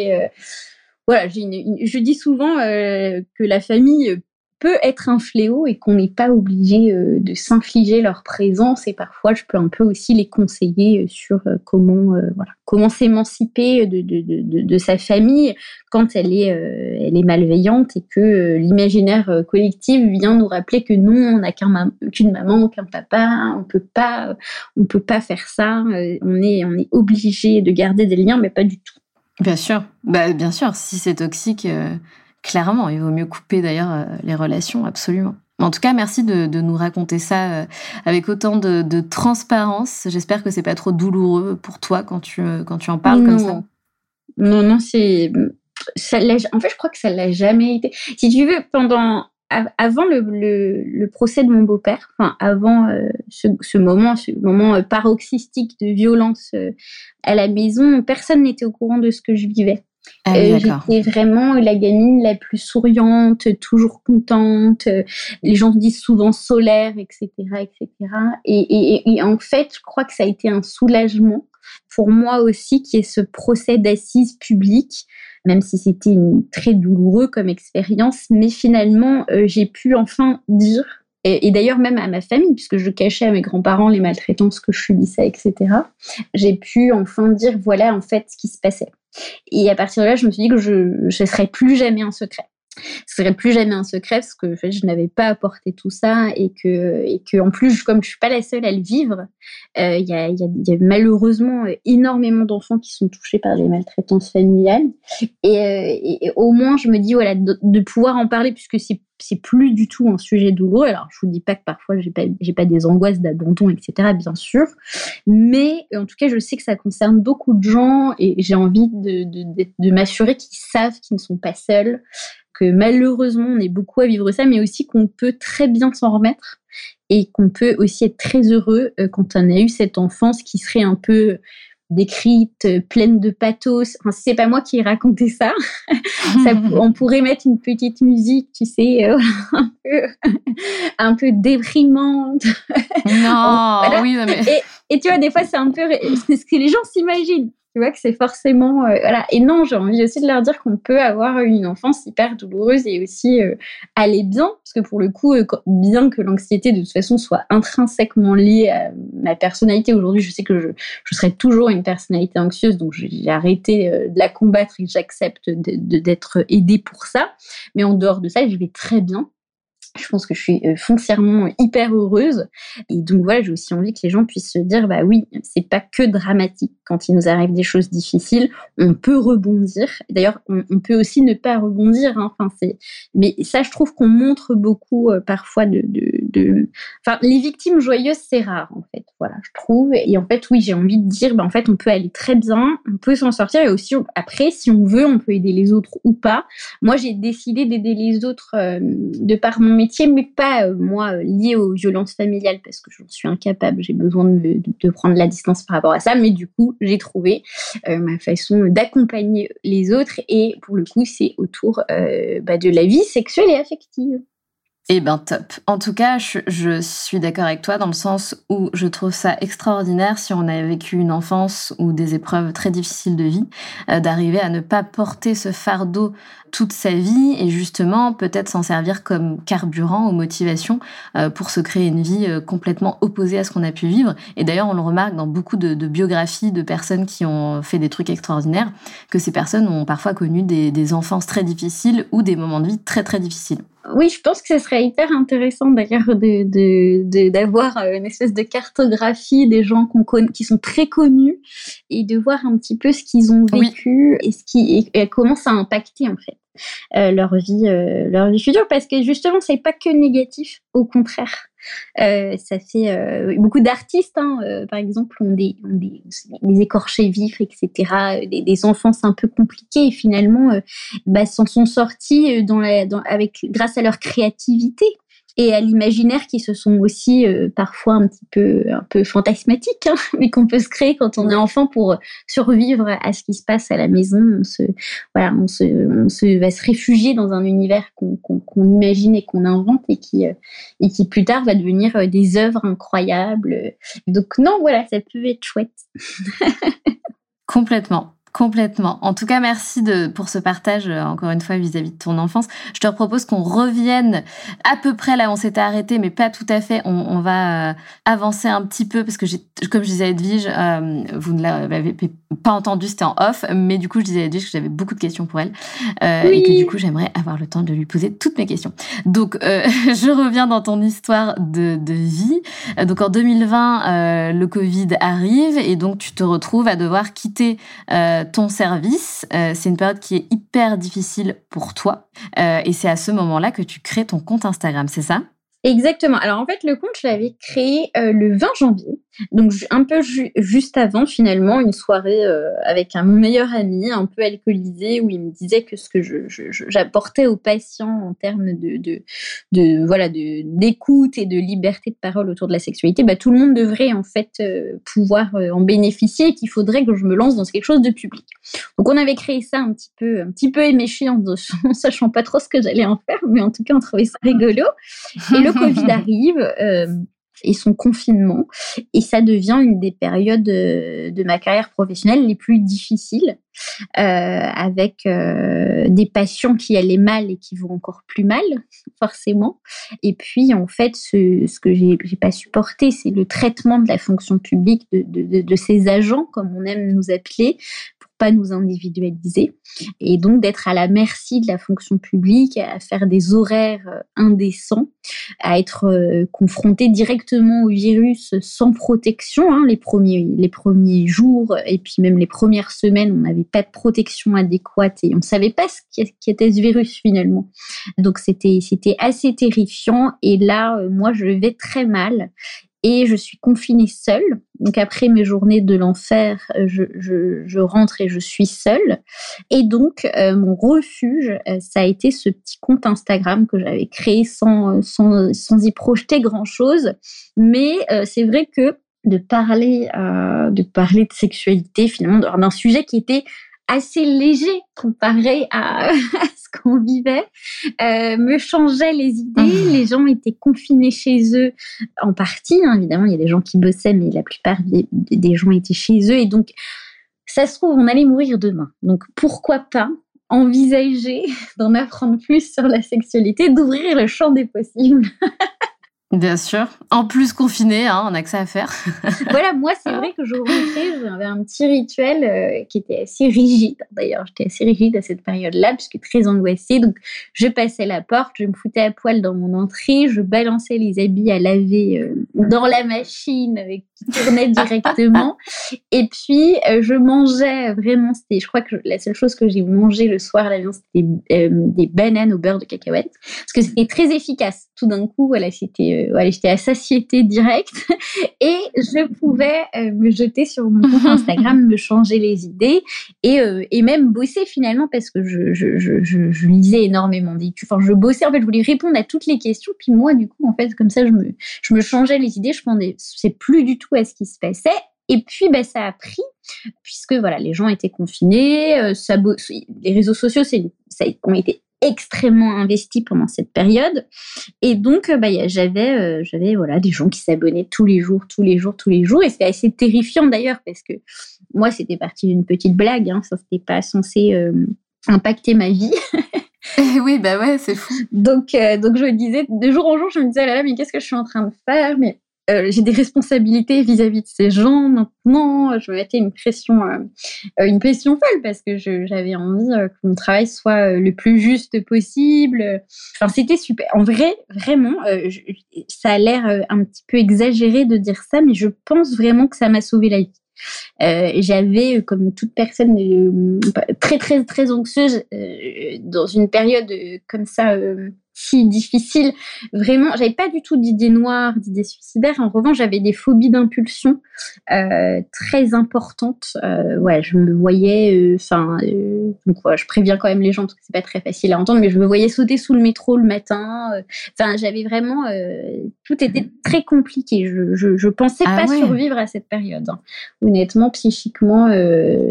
B: voilà, je dis souvent euh, que la famille peut être un fléau et qu'on n'est pas obligé euh, de s'infliger leur présence et parfois je peux un peu aussi les conseiller euh, sur comment voilà comment s'émanciper de, de, de, sa famille quand elle est elle est malveillante et que l'imaginaire collectif vient nous rappeler que non on n'a qu'une maman qu'un papa on peut pas on peut pas faire ça on est on est obligé de garder des liens mais pas du tout
A: Bien sûr, bah, bien sûr, si c'est toxique, euh, clairement, il vaut mieux couper d'ailleurs euh, les relations, absolument. En tout cas, merci de, nous raconter ça euh, avec autant de, transparence. J'espère que c'est pas trop douloureux pour toi quand tu, quand tu en parles comme ça.
B: Non, non, c'est. en fait, je crois que ça l'a jamais été. Si tu veux, pendant avant le, procès de mon beau-père, enfin avant euh, ce, moment, ce moment euh, paroxystique de violence euh, à la maison, personne n'était au courant de ce que je vivais. Ah j'étais vraiment la gamine la plus souriante, toujours contente. les gens disent souvent solaire, etc., etc. Et, et, en fait, je crois que ça a été un soulagement pour moi aussi, qui est ce procès d'assises publiques même si c'était très douloureux comme expérience. Mais finalement, euh, j'ai pu enfin dire, et, d'ailleurs même à ma famille, puisque je cachais à mes grands-parents les maltraitances que je subissais, etc., j'ai pu enfin dire, voilà en fait ce qui se passait. Et à partir de là, je me suis dit que je ne serais plus jamais un secret ce serait plus jamais un secret parce que je n'avais pas apporté tout ça et que, et que en plus, comme je suis pas la seule à le vivre, euh, il y, a, malheureusement énormément d'enfants qui sont touchés par des maltraitances familiales. Et, euh, au moins, je me dis voilà de, pouvoir en parler puisque c'est c'est plus du tout un sujet douloureux. Alors, je vous dis pas que parfois j'ai pas, j'ai pas des angoisses d'abandon, etc. Bien sûr, mais en tout cas, je sais que ça concerne beaucoup de gens et j'ai envie de, de, de m'assurer qu'ils savent qu'ils ne sont pas seuls, malheureusement on est beaucoup à vivre ça, mais aussi qu'on peut très bien s'en remettre et qu'on peut aussi être très heureux euh, quand on a eu cette enfance qui serait un peu décrite, pleine de pathos. Enfin, c'est pas moi qui ai raconté ça. [laughs] on pourrait mettre une petite musique, tu sais, euh, [laughs] un, peu, déprimante.
A: Non, [laughs] oui, mais...
B: et, et, tu vois, des fois, c'est un peu ce que les gens s'imaginent tu vois que c'est forcément euh, voilà. Et non j'ai envie aussi de leur dire qu'on peut avoir une enfance hyper douloureuse et aussi euh, aller bien. Parce que pour le coup euh, bien que l'anxiété de toute façon soit intrinsèquement liée à ma personnalité aujourd'hui je sais que je, je serai toujours une personnalité anxieuse donc j'ai arrêté de la combattre et j'accepte d'être aidée pour ça. Mais en dehors de ça je vais très bien je pense que je suis euh, foncièrement hyper heureuse. Et donc voilà, j'ai aussi envie que les gens puissent se dire, bah oui, c'est pas que dramatique. Quand il nous arrive des choses difficiles, on peut rebondir. D'ailleurs, on, peut aussi ne pas rebondir. Hein. Enfin, c'est, mais ça, je trouve qu'on montre beaucoup euh, parfois de, enfin, les victimes joyeuses, c'est rare en fait. Voilà, je trouve. Et en fait, oui, j'ai envie de dire, bah en fait, on peut aller très bien, on peut s'en sortir. Et aussi, après, si on veut, on peut aider les autres ou pas. Moi, j'ai décidé d'aider les autres euh, de par mon métier, mais pas euh, moi euh, lié aux violences familiales parce que j'en suis incapable. J'ai besoin de, prendre la distance par rapport à ça. Mais du coup, j'ai trouvé euh, ma façon d'accompagner les autres et pour le coup, c'est autour bah, de la vie sexuelle et affective.
A: Eh ben top. En tout cas, je, suis d'accord avec toi dans le sens où je trouve ça extraordinaire si on a vécu une enfance ou des épreuves très difficiles de vie, euh, d'arriver à ne pas porter ce fardeau toute sa vie et justement peut-être s'en servir comme carburant ou motivation euh, pour se créer une vie euh, complètement opposée à ce qu'on a pu vivre. Et d'ailleurs, on le remarque dans beaucoup de, biographies de personnes qui ont fait des trucs extraordinaires, que ces personnes ont parfois connu des, des enfances très difficiles ou des moments de vie très très difficiles.
B: Oui, je pense que ce serait hyper intéressant d'ailleurs d'avoir de, de, une espèce de cartographie des gens qui sont très connus et de voir un petit peu ce qu'ils ont vécu et, ce qui, et comment ça a impacté en fait. Euh, leur vie, euh, leur vie future, parce que justement, c'est pas que négatif, au contraire. Euh, ça fait beaucoup d'artistes, hein, par exemple, ont des, des, des, écorchés vifs, etc., des, des enfances un peu compliquées, et finalement, bah, s'en sont sortis avec, grâce à leur créativité et à l'imaginaire qui se sont aussi euh, parfois un petit peu un peu fantasmatiques, hein, [laughs] mais qu'on peut se créer quand on est enfant pour survivre à ce qui se passe à la maison. On se voilà, on se, on se va se réfugier dans un univers qu'on imagine et qu'on invente et qui euh, et qui plus tard va devenir euh, des œuvres incroyables. Donc non, voilà, ça peut être chouette. [laughs]
A: Complètement. Complètement. En tout cas, merci de, pour ce partage, euh, encore une fois, vis-à-vis de ton enfance. Je te propose qu'on revienne à peu près là où on s'était arrêté, mais pas tout à fait. On, on va euh, avancer un petit peu, parce que comme je disais à Edwige, euh, vous ne l'avez pas entendu, c'était en off, mais du coup, je disais à Edwige que j'avais beaucoup de questions pour elle, euh, et que du coup, j'aimerais avoir le temps de lui poser toutes mes questions. Donc, euh, [laughs] je reviens dans ton histoire de, de vie. Donc, en 2020, le Covid arrive, et donc, tu te retrouves à devoir quitter ton service. Euh, c'est une période qui est hyper difficile pour toi. Euh, et c'est à ce moment-là que tu crées ton compte Instagram, c'est ça?
B: Exactement. Alors en fait, le compte, je l'avais créé euh, le 20 janvier. Donc un peu juste avant finalement une soirée euh, avec un meilleur ami un peu alcoolisé où il me disait que ce que j'apportais aux patients en termes de, de, voilà d'écoute et de liberté de parole autour de la sexualité, bah, tout le monde devrait en fait euh, pouvoir euh, en bénéficier et qu'il faudrait que je me lance dans quelque chose de public. Donc on avait créé ça un petit peu un petit peu éméché en, [laughs] en sachant pas trop ce que j'allais en faire, mais en tout cas on trouvait ça rigolo. Et le Covid arrive et son confinement. Et ça devient une des périodes euh, de, ma carrière professionnelle les plus difficiles, euh, avec euh, des patients qui allaient mal et qui vont encore plus mal, forcément. Et puis, en fait, ce, ce que j'ai pas supporté, c'est le traitement de la fonction publique de, de, de, ces agents, comme on aime nous appeler, pas nous individualiser et donc d'être à la merci de la fonction publique, à faire des horaires euh, indécents, à être euh, confronté directement au virus sans protection. Hein, les premiers les premiers jours et puis même les premières semaines, on n'avait pas de protection adéquate et on savait pas ce qu'était ce virus finalement. Donc c'était c'était assez terrifiant et là euh, moi je vais très mal et je suis confinée seule. Donc après mes journées de l'enfer, je, rentre et je suis seule. Et donc euh, mon refuge, euh, ça a été ce petit compte Instagram que j'avais créé sans, sans, sans y projeter grand-chose. Mais euh, c'est vrai que de parler, de parler de sexualité, finalement, d'un sujet qui était assez léger comparé [laughs] à, ce qu'on vivait, euh, me changeait les idées. Mmh. Les gens étaient confinés chez eux en partie. Hein. Évidemment, il y a des gens qui bossaient, mais la plupart des, gens étaient chez eux. Et donc, ça se trouve, on allait mourir demain. Donc, pourquoi pas envisager [laughs] d'en apprendre plus sur la sexualité, d'ouvrir le champ des possibles? [laughs]
A: Bien sûr. En plus confiné, hein, on a que ça à faire. [laughs]
B: voilà, moi, c'est vrai que je rentrais, j'avais un petit rituel euh, qui était assez rigide. D'ailleurs, j'étais assez rigide à cette période-là, puisque très angoissée. Donc, je passais la porte, je me foutais à poil dans mon entrée, je balançais les habits à laver euh, dans la machine qui tournait [laughs] directement. Et puis, je mangeais vraiment, c'était, je crois que la seule chose que j'ai mangé le soir à l'avion, c'était des bananes au beurre de cacahuète. Parce que c'était très efficace. Tout d'un coup, voilà, c'était euh, j'étais à satiété directe [laughs] et je pouvais euh, me jeter sur mon compte [laughs] Instagram, me changer les idées et, euh, et même bosser finalement parce que je, je, je, je lisais énormément d'études. Enfin, je bossais, en fait, je voulais répondre à toutes les questions. Puis moi, du coup, en fait, comme ça, je me, je me changeais les idées, je pensais plus du tout à ce qui se passait. Et puis, ben, ça a pris, puisque voilà, les gens étaient confinés, ça, les réseaux sociaux, ça ont été extrêmement investi pendant cette période. Et donc, euh, bah, j'avais, euh, j'avais voilà, des gens qui s'abonnaient tous les jours, tous les jours, tous les jours. Et c'était assez terrifiant d'ailleurs, parce que moi, c'était parti d'une petite blague. Hein, ça, c'était pas censé euh, impacter ma vie. [laughs] [laughs]
A: oui, bah ouais, c'est fou.
B: Donc, donc je me disais, de jour en jour, je me disais, ah là là, mais qu'est-ce que je suis en train de faire? Mais euh, j'ai des responsabilités vis-à-vis de ces gens maintenant. Je me mettais une pression, euh, euh, une pression folle parce que j'avais envie que mon travail soit le plus juste possible. Enfin, c'était super. En vrai, vraiment, ça a l'air un petit peu exagéré de dire ça, mais je pense vraiment que ça m'a sauvé la vie. j'avais, comme toute personne très très très anxieuse, dans une période comme ça si difficile. Vraiment, j'avais pas du tout d'idées noires, d'idées suicidaires. En revanche, j'avais des phobies d'impulsion euh, très importantes. Euh, ouais, je me voyais, euh, enfin, donc je préviens quand même les gens parce que c'est pas très facile à entendre, mais je me voyais sauter sous le métro le matin. Enfin, j'avais vraiment, tout était très compliqué. Je, je, je pensais ah pas survivre à cette période. Hein. Honnêtement, psychiquement,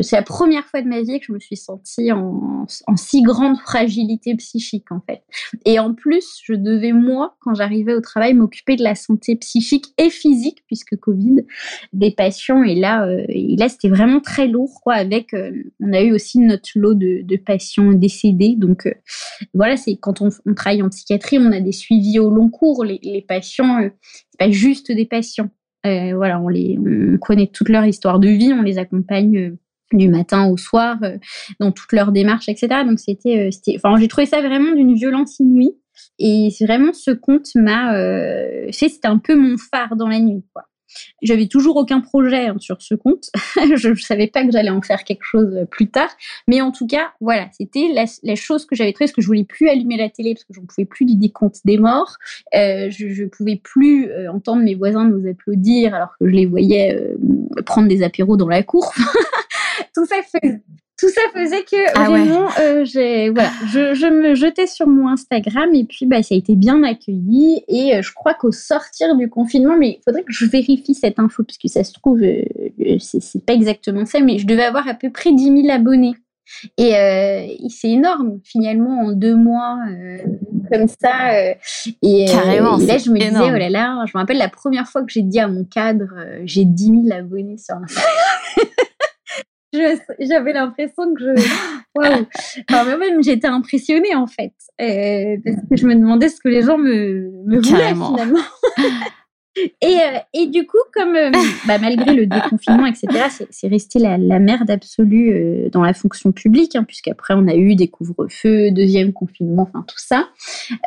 B: c'est la première fois de ma vie que je me suis sentie en, en si grande fragilité psychique en fait. Et en plus, je devais, moi, quand j'arrivais au travail, m'occuper de la santé psychique et physique, puisque Covid, des patients. Et là, euh, là c'était vraiment très lourd, quoi. Avec, euh, on a eu aussi notre lot de, patients décédés. Donc, euh, voilà, c'est quand on, travaille en psychiatrie, on a des suivis au long cours. Les, les patients, c'est pas juste des patients. voilà, on, les, on connaît toute leur histoire de vie, on les accompagne du matin au soir, dans toute leur démarche, etc. Donc c'était, enfin, j'ai trouvé ça vraiment d'une violence inouïe. Et vraiment, ce compte m'a euh, c'était un peu mon phare dans la nuit. J'avais toujours aucun projet hein, sur ce compte. [laughs] je ne savais pas que j'allais en faire quelque chose euh, plus tard. Mais en tout cas, voilà, c'était la, chose que j'avais trouvée, parce que je voulais plus allumer la télé, parce que je ne pouvais plus des comptes des morts. Euh, je ne pouvais plus euh, entendre mes voisins nous applaudir alors que je les voyais prendre des apéros dans la cour. [laughs] tout ça fait tout ça faisait que ah vraiment, euh, j'ai, voilà, je, je, me jetais sur mon Instagram et puis bah, ça a été bien accueilli. Et euh, je crois qu'au sortir du confinement, mais il faudrait que je vérifie cette info parce que ça se trouve, euh, c'est, pas exactement ça, mais je devais avoir à peu près 10 000 abonnés. Et, c'est énorme finalement en deux mois comme ça. et,
A: Carrément,
B: là, je me disais, oh là là, je me rappelle la première fois que j'ai dit à mon cadre, j'ai 10 000 abonnés sur Instagram. J'avais l'impression que je. [gasps] Waouh! Enfin, même j'étais impressionnée en fait. Euh, parce que je me demandais ce que les gens me, me voulaient finalement. [laughs] Et, euh, et, du coup, comme euh, [laughs] bah, malgré le déconfinement, etc., c'est resté la, la, merde absolue euh, dans la fonction publique, hein, puisqu'après on a eu des couvre-feux, deuxième confinement, enfin tout ça.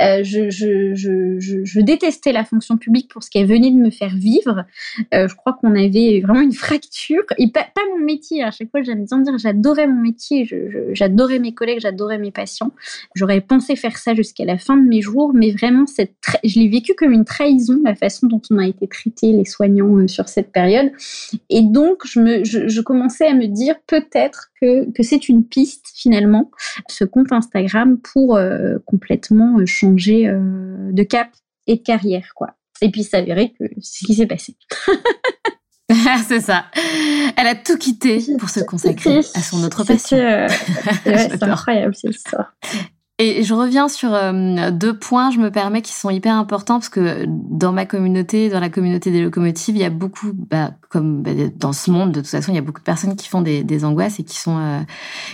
B: Je, je, je, je, détestais la fonction publique pour ce qu'elle venait de me faire vivre. je crois qu'on avait vraiment une fracture, et pas, pas mon métier. À chaque fois, j'aime bien dire, j'adorais mon métier, j'adorais mes collègues, j'adorais mes patients. J'aurais pensé faire ça jusqu'à la fin de mes jours, mais vraiment, cette je l'ai vécu comme une trahison, la façon dont on a été traités les soignants euh, sur cette période. Et donc, je, me, je, commençais à me dire peut-être que, que c'est une piste finalement, ce compte Instagram, pour euh, complètement euh, changer de cap et de carrière. quoi. Et puis s'avérer que c'est ce qui s'est passé. [laughs]
A: c'est ça. Elle a tout quitté pour se consacrer à son autre passion. [laughs]
B: c'est incroyable cette histoire.
A: Et je reviens sur euh, deux points, je me permets, qui sont hyper importants parce que dans ma communauté, dans la communauté des locomotives, il y a beaucoup, bah, comme bah, dans ce monde, de toute façon, il y a beaucoup de personnes qui font des, des angoisses et qui sont, euh,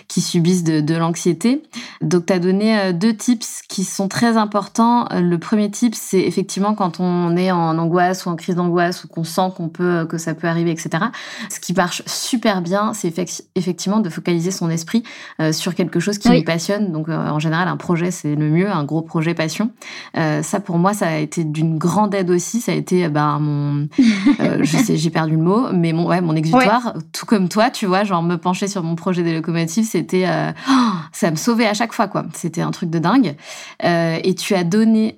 A: qui subissent de, de l'anxiété. Donc, tu as donné euh, deux tips qui sont très importants. Le premier tip, c'est effectivement quand on est en angoisse ou en crise d'angoisse ou qu'on sent qu'on peut, que ça peut arriver, etc. Ce qui marche super bien, c'est effectivement de focaliser son esprit sur quelque chose qui nous passionne. Donc, en général, un projet, c'est le mieux, un gros projet passion. Euh, ça, pour moi, ça a été d'une grande aide aussi. Ça a été bah, mon, euh, [laughs] je sais, j'ai perdu le mot, mais mon, ouais, mon exutoire. Tout comme toi, tu vois, genre me pencher sur mon projet des locomotives, c'était, euh, oh, ça me sauvait à chaque fois, quoi. C'était un truc de dingue. et tu as donné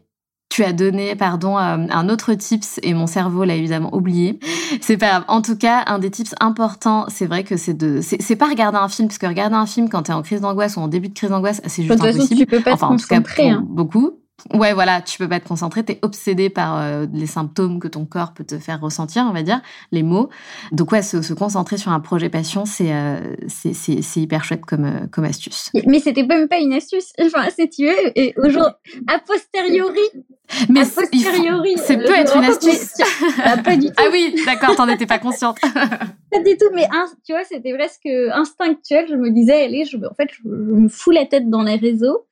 A: tu as donné, pardon, un autre tips et mon cerveau l'a évidemment oublié. C'est pas grave. En tout cas, un des tips importants, c'est vrai que c'est de, c'est pas regarder un film, parce que regarder un film quand t'es en crise d'angoisse ou en début de crise d'angoisse, c'est juste impossible.
B: tu peux pas
A: enfin,
B: en tout cas, hein.
A: beaucoup. Ouais, voilà, tu peux pas te concentrer, t'es obsédé par euh, les symptômes que ton corps peut te faire ressentir, on va dire, les mots. Donc ouais, se, concentrer sur un projet passion, c'est euh, c'est hyper chouette comme, euh, comme astuce.
B: Mais c'était même pas une astuce, enfin, c'est tu et aujourd'hui, a posteriori,
A: mais c'est peut être une astuce.
B: Bah, pas du tout.
A: Ah oui, d'accord, t'en étais pas consciente. [laughs]
B: pas du tout, mais tu vois, c'était presque instinctuel. Je me disais, allez, je, en fait, je, me fous la tête dans les réseaux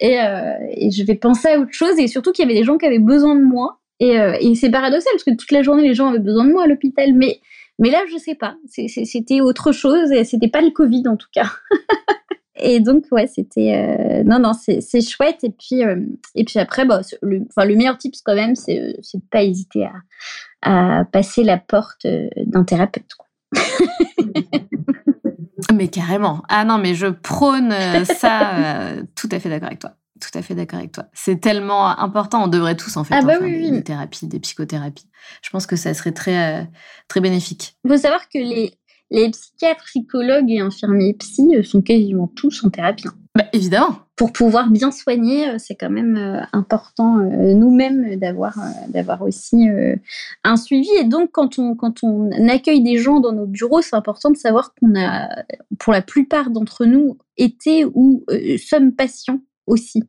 B: et, et je vais penser autre chose et surtout qu'il y avait des gens qui avaient besoin de moi. Et, euh, et c'est paradoxal parce que toute la journée, les gens avaient besoin de moi à l'hôpital. Mais, mais là, je sais pas. C'était autre chose et c'était pas le Covid en tout cas. [laughs] et donc, ouais, c'était. Euh, non, non, c'est chouette. Et puis, euh, et puis après, bah, le, le meilleur tips quand même, c'est de pas hésiter à, à passer la porte d'un thérapeute. [laughs]
A: mais carrément. Ah non, mais je prône ça. [laughs] tout à fait d'accord avec toi. Tout à fait d'accord avec toi. C'est tellement important. On devrait tous en fait
B: ah bah
A: faire des, thérapies, des psychothérapies. Je pense que ça serait très, euh, très bénéfique.
B: Il faut savoir que les, les psychiatres, psychologues et infirmiers psy euh, sont quasiment tous en thérapie. Hein.
A: Bah, évidemment.
B: Pour pouvoir bien soigner, euh, c'est quand même important nous-mêmes d'avoir d'avoir aussi un suivi. Et donc, quand on, quand on accueille des gens dans nos bureaux, c'est important de savoir qu'on a, pour la plupart d'entre nous, été ou sommes patients aussi.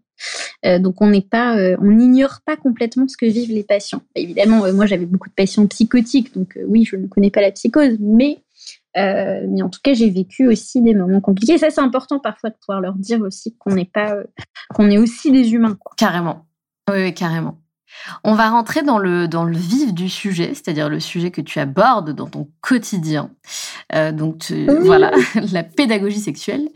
B: Euh, donc on n'est pas, euh, on n'ignore pas complètement ce que vivent les patients. Évidemment, euh, moi j'avais beaucoup de patients psychotiques, donc oui, je ne connais pas la psychose, mais mais en tout cas j'ai vécu aussi des moments compliqués. Ça c'est important parfois de pouvoir leur dire aussi qu'on n'est pas, qu'on est aussi des humains.
A: Carrément. oui, carrément. On va rentrer dans le, dans le vif du sujet, c'est-à-dire le sujet que tu abordes dans ton quotidien. Euh, donc voilà, [laughs] la pédagogie sexuelle.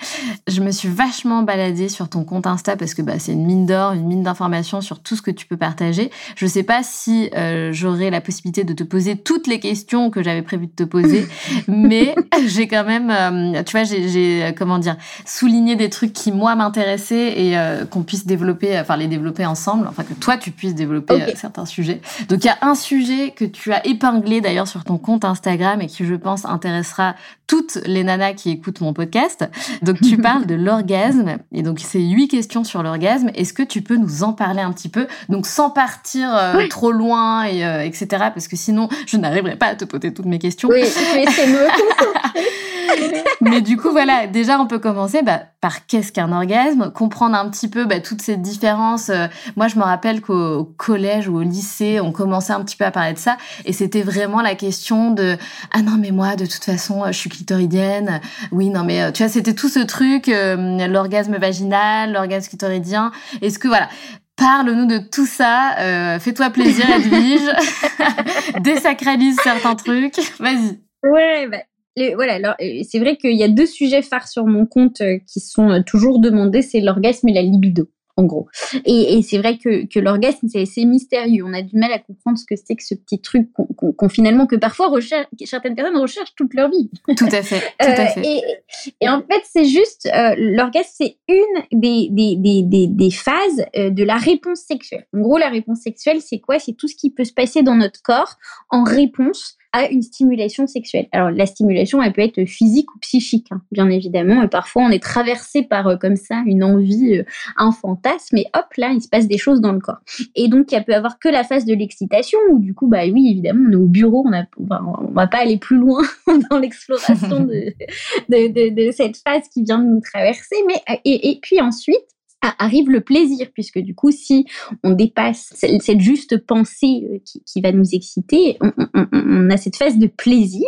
A: Je me suis vachement baladée sur ton compte Insta parce que bah, c'est une mine d'or, une mine d'informations sur tout ce que tu peux partager. Je ne sais pas si euh, j'aurai la possibilité de te poser toutes les questions que j'avais prévu de te poser, [laughs] mais [laughs] j'ai quand même, euh, tu vois, j'ai comment dire, souligné des trucs qui moi m'intéressaient et qu'on puisse développer, enfin les développer ensemble, enfin que toi tu puisses développer euh, certains sujets. Donc il y a un sujet que tu as épinglé d'ailleurs sur ton compte Instagram et qui je pense intéressera toutes les nanas qui écoutent mon podcast. Donc tu [laughs] parles de l'orgasme et donc c'est huit questions sur l'orgasme. Est-ce que tu peux nous en parler un petit peu? Donc sans partir euh, trop loin et euh, etc. Parce que sinon je n'arriverai pas à te poser toutes mes questions.
B: Oui, c'est [laughs]
A: Mais du coup, voilà, déjà, on peut commencer bah, par qu'est-ce qu'un orgasme, comprendre un petit peu bah, toutes ces différences. Euh, moi, je me rappelle qu'au collège ou au lycée, on commençait un petit peu à parler de ça, et c'était vraiment la question de ah non mais moi, de toute façon, je suis clitoridienne. Oui, non mais euh, tu vois, c'était tout ce truc, euh, l'orgasme vaginal, l'orgasme clitoridien. Est-ce que voilà, Parle-nous de tout ça. Fais-toi plaisir, [laughs] Edwige. [laughs] Désacralise certains trucs. Vas-y.
B: Ouais, bah, voilà, alors c'est vrai qu'il y a deux sujets phares sur mon compte euh, qui sont euh, toujours demandés, c'est l'orgasme et la libido en gros. Et, c'est vrai que, que l'orgasme, c'est assez mystérieux. On a du mal à comprendre ce que c'est que ce petit truc qu'on finalement, que parfois recherche, certaines personnes recherchent toute leur vie.
A: Tout à fait, tout à fait.
B: et, et, en fait, c'est juste, l'orgasme, c'est une des, des, des, des, phases de la réponse sexuelle. En gros, la réponse sexuelle, c'est quoi? C'est tout ce qui peut se passer dans notre corps en réponse à une stimulation sexuelle. Alors la stimulation, elle peut être physique ou psychique, hein, bien évidemment. Et parfois, on est traversé par euh, comme ça une envie, euh, un fantasme, et hop, là, il se passe des choses dans le corps. Et donc, il peut avoir que la phase de l'excitation, où du coup, bah oui, évidemment, on est au bureau, on, a, on va pas aller plus loin [laughs] dans l'exploration de, cette phase qui vient de nous traverser. Mais et, et puis ensuite, arrive le plaisir, puisque du coup, si on dépasse cette juste pensée euh, qui, va nous exciter, on, a cette phase de plaisir,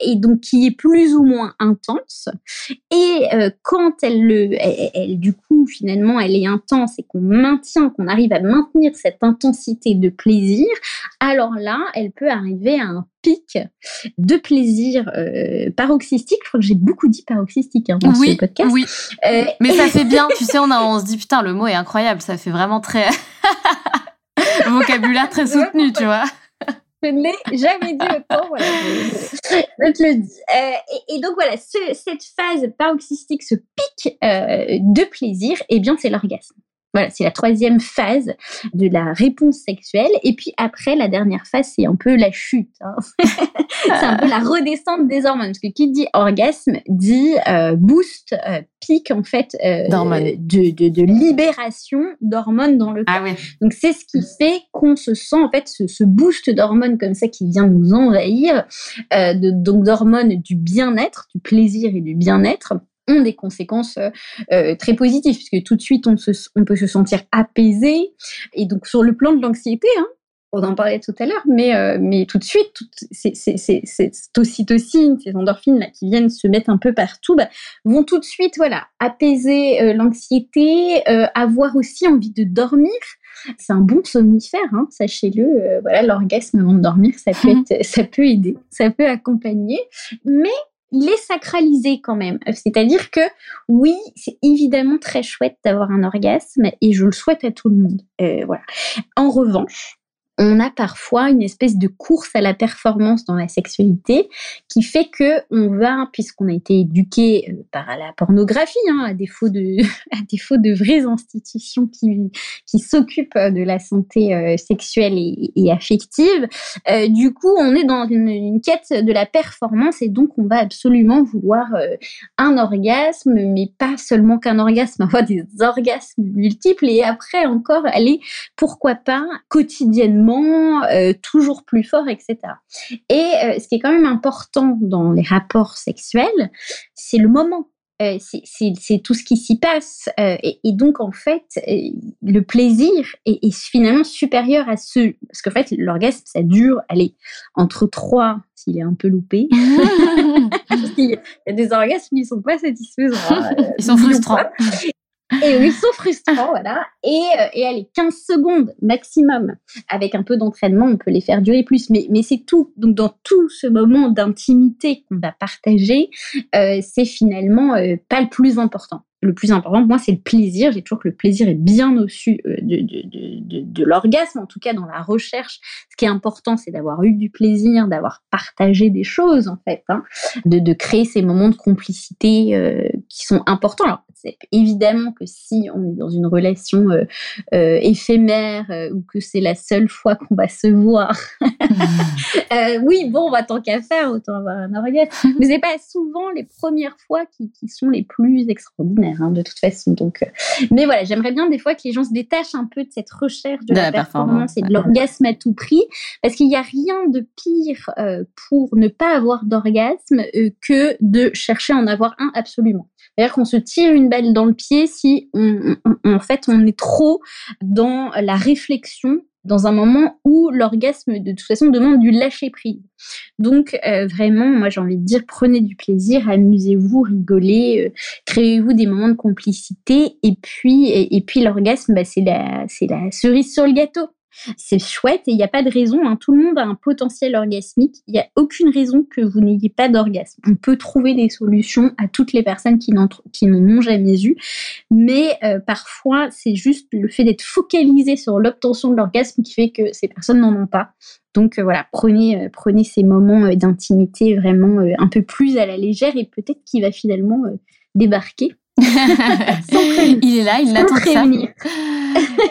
B: et donc qui est plus ou moins intense. Et euh, quand elle, le, elle, du coup, finalement, elle est intense et qu'on maintient, qu'on arrive à maintenir cette intensité de plaisir, alors là, elle peut arriver à un pic de plaisir euh, paroxystique. Je crois que j'ai beaucoup dit paroxystique hein, dans ce podcast.
A: Oui, euh, mais ça fait bien. [laughs] tu sais, on, on se dit putain, le mot est incroyable. Ça fait vraiment très [laughs] vocabulaire très soutenu, tu vois.
B: Je ne l'ai jamais dit autant. Voilà. Je te le dis. Euh, et, donc voilà, cette phase paroxystique, ce pic de plaisir, eh bien, c'est l'orgasme. Voilà, c'est la troisième phase de la réponse sexuelle. Et puis après, la dernière phase, c'est un peu la chute. Hein. [laughs] c'est un peu la redescente des hormones. Parce que qui dit orgasme dit euh, boost, euh, pic en fait euh, de, de, de, libération d'hormones dans le ah corps. Donc c'est ce qui fait qu'on se sent en fait ce, ce boost d'hormones comme ça qui vient nous envahir, de, donc d'hormones du bien-être, du plaisir et du bien-être ont des conséquences euh, euh, très positives, puisque tout de suite, on, se, on, peut se sentir apaisé. Et donc, sur le plan de l'anxiété, hein, on en parlait tout à l'heure, mais, euh, mais tout de suite, cette ocytocine, ces endorphines là, qui viennent se mettre un peu partout, bah, vont tout de suite voilà, apaiser l'anxiété, avoir aussi envie de dormir. C'est un bon somnifère, hein, sachez-le. voilà, l'orgasme avant de dormir, ça peut, être, ça peut aider, ça peut accompagner. Mais il est sacralisé quand même. C'est-à-dire que oui, c'est évidemment très chouette d'avoir un orgasme et je le souhaite à tout le monde. Euh. En revanche, on a parfois une espèce de course à la performance dans la sexualité qui fait que on va, puisqu'on a été éduqué euh, par la pornographie, hein, à défaut de, [laughs] à défaut de vraies institutions qui, qui s'occupent de la santé euh, sexuelle et, affective, euh, du coup, on est dans une, quête de la performance et donc on va absolument vouloir un orgasme, mais pas seulement qu'un orgasme, [laughs] avoir des orgasmes multiples et après encore aller, pourquoi pas, quotidiennement euh, toujours plus fort, etc. Et euh, ce qui est quand même important dans les rapports sexuels, c'est le moment. Euh, c'est tout ce qui s'y passe. Et, donc, en fait, le plaisir est, finalement supérieur à ce... Parce qu'en fait, l'orgasme, ça dure, allez, entre trois, s'il est un peu loupé. [laughs] [laughs] Il y a des orgasmes qui ne sont pas satisfaisants.
A: Ils sont frustrants.
B: Et ils sont frustrants, voilà. Et, euh, et allez, 15 secondes maximum. Avec un peu d'entraînement, on peut les faire durer plus. Mais, mais c'est tout. Donc, dans tout ce moment d'intimité qu'on va partager, euh, c'est finalement euh, pas le plus important le plus important moi, c'est le plaisir. J'ai toujours que le plaisir est bien au-dessus euh, de, de, de, l'orgasme, en tout cas dans la recherche. Ce qui est important, c'est d'avoir eu du plaisir, d'avoir partagé des choses, en fait, hein, de, créer ces moments de complicité qui sont importants. Alors, c'est évidemment que si on est dans une relation euh, éphémère ou que c'est la seule fois qu'on va se voir, [laughs] oui, bon, on va tant qu'à faire, autant avoir un orgasme. [laughs] Mais c'est pas souvent les premières fois qui, qui sont les plus extraordinaires. Hein, de toute façon. Donc, euh, mais voilà, j'aimerais bien des fois que les gens se détachent un peu de cette recherche de, la, performance, et de l'orgasme à tout prix, parce qu'il n'y a rien de pire euh, pour ne pas avoir d'orgasme euh, que de chercher à en avoir un absolument. C'est-à-dire qu'on se tire une balle dans le pied si en fait on est trop dans la réflexion dans un moment où l'orgasme de toute façon demande du lâcher prise. Donc euh, vraiment, moi j'ai envie de dire, prenez du plaisir, amusez-vous, rigolez, euh, créez-vous des moments de complicité, et puis et, puis l'orgasme, bah, c'est la cerise sur le gâteau c'est chouette et il n'y a pas de raison. Hein. Tout le monde a un potentiel orgasmique. Il n'y a aucune raison que vous n'ayez pas d'orgasme. On peut trouver des solutions à toutes les personnes qui n'en ont jamais eu. Mais euh, parfois, c'est juste le fait d'être focalisé sur l'obtention de l'orgasme qui fait que ces personnes n'en ont pas. Donc euh, voilà, prenez, euh, prenez ces moments d'intimité vraiment un peu plus à la légère et peut-être qu'il va finalement débarquer.
A: Il est là, il l'attend ça.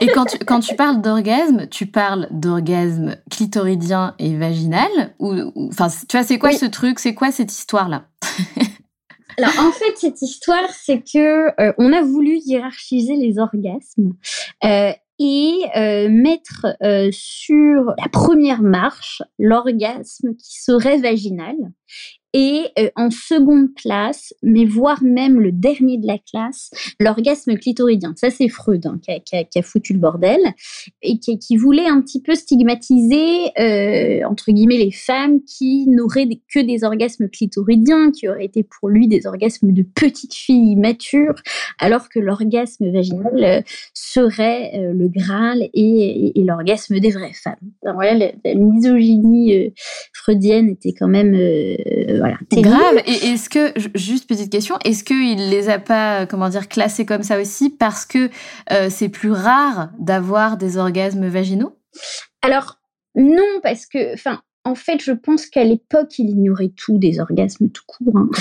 A: Et quand tu, quand tu parles d'orgasme, tu parles d'orgasme clitoridien et vaginal ou, enfin, tu vois, c'est quoi ce truc? C'est quoi cette histoire-là? [laughs]
B: Alors en fait, cette histoire, c'est que euh, on a voulu hiérarchiser les orgasmes euh, et euh, mettre sur la première marche l'orgasme qui serait vaginal Et euh, en seconde place, mais voire même le dernier de la classe, l'orgasme clitoridien. Ça, c'est Freud hein, qui, a, foutu le bordel et qui, voulait un petit peu stigmatiser, euh, entre guillemets, les femmes qui n'auraient que des orgasmes clitoridiens, qui auraient été pour lui des orgasmes de petites filles matures, alors que l'orgasme vaginal euh, serait le Graal et, l'orgasme des vraies femmes. Alors, la, la, misogynie freudienne était quand même voilà.
A: Grave. Et est-ce que, juste petite question, est-ce qu'il les a pas, comment dire, classés comme ça aussi parce que euh, c'est plus rare d'avoir des orgasmes vaginaux?
B: Alors, non, parce que, enfin, en fait, je pense qu'à l'époque, il ignorait tout des orgasmes tout court. Hein. [laughs]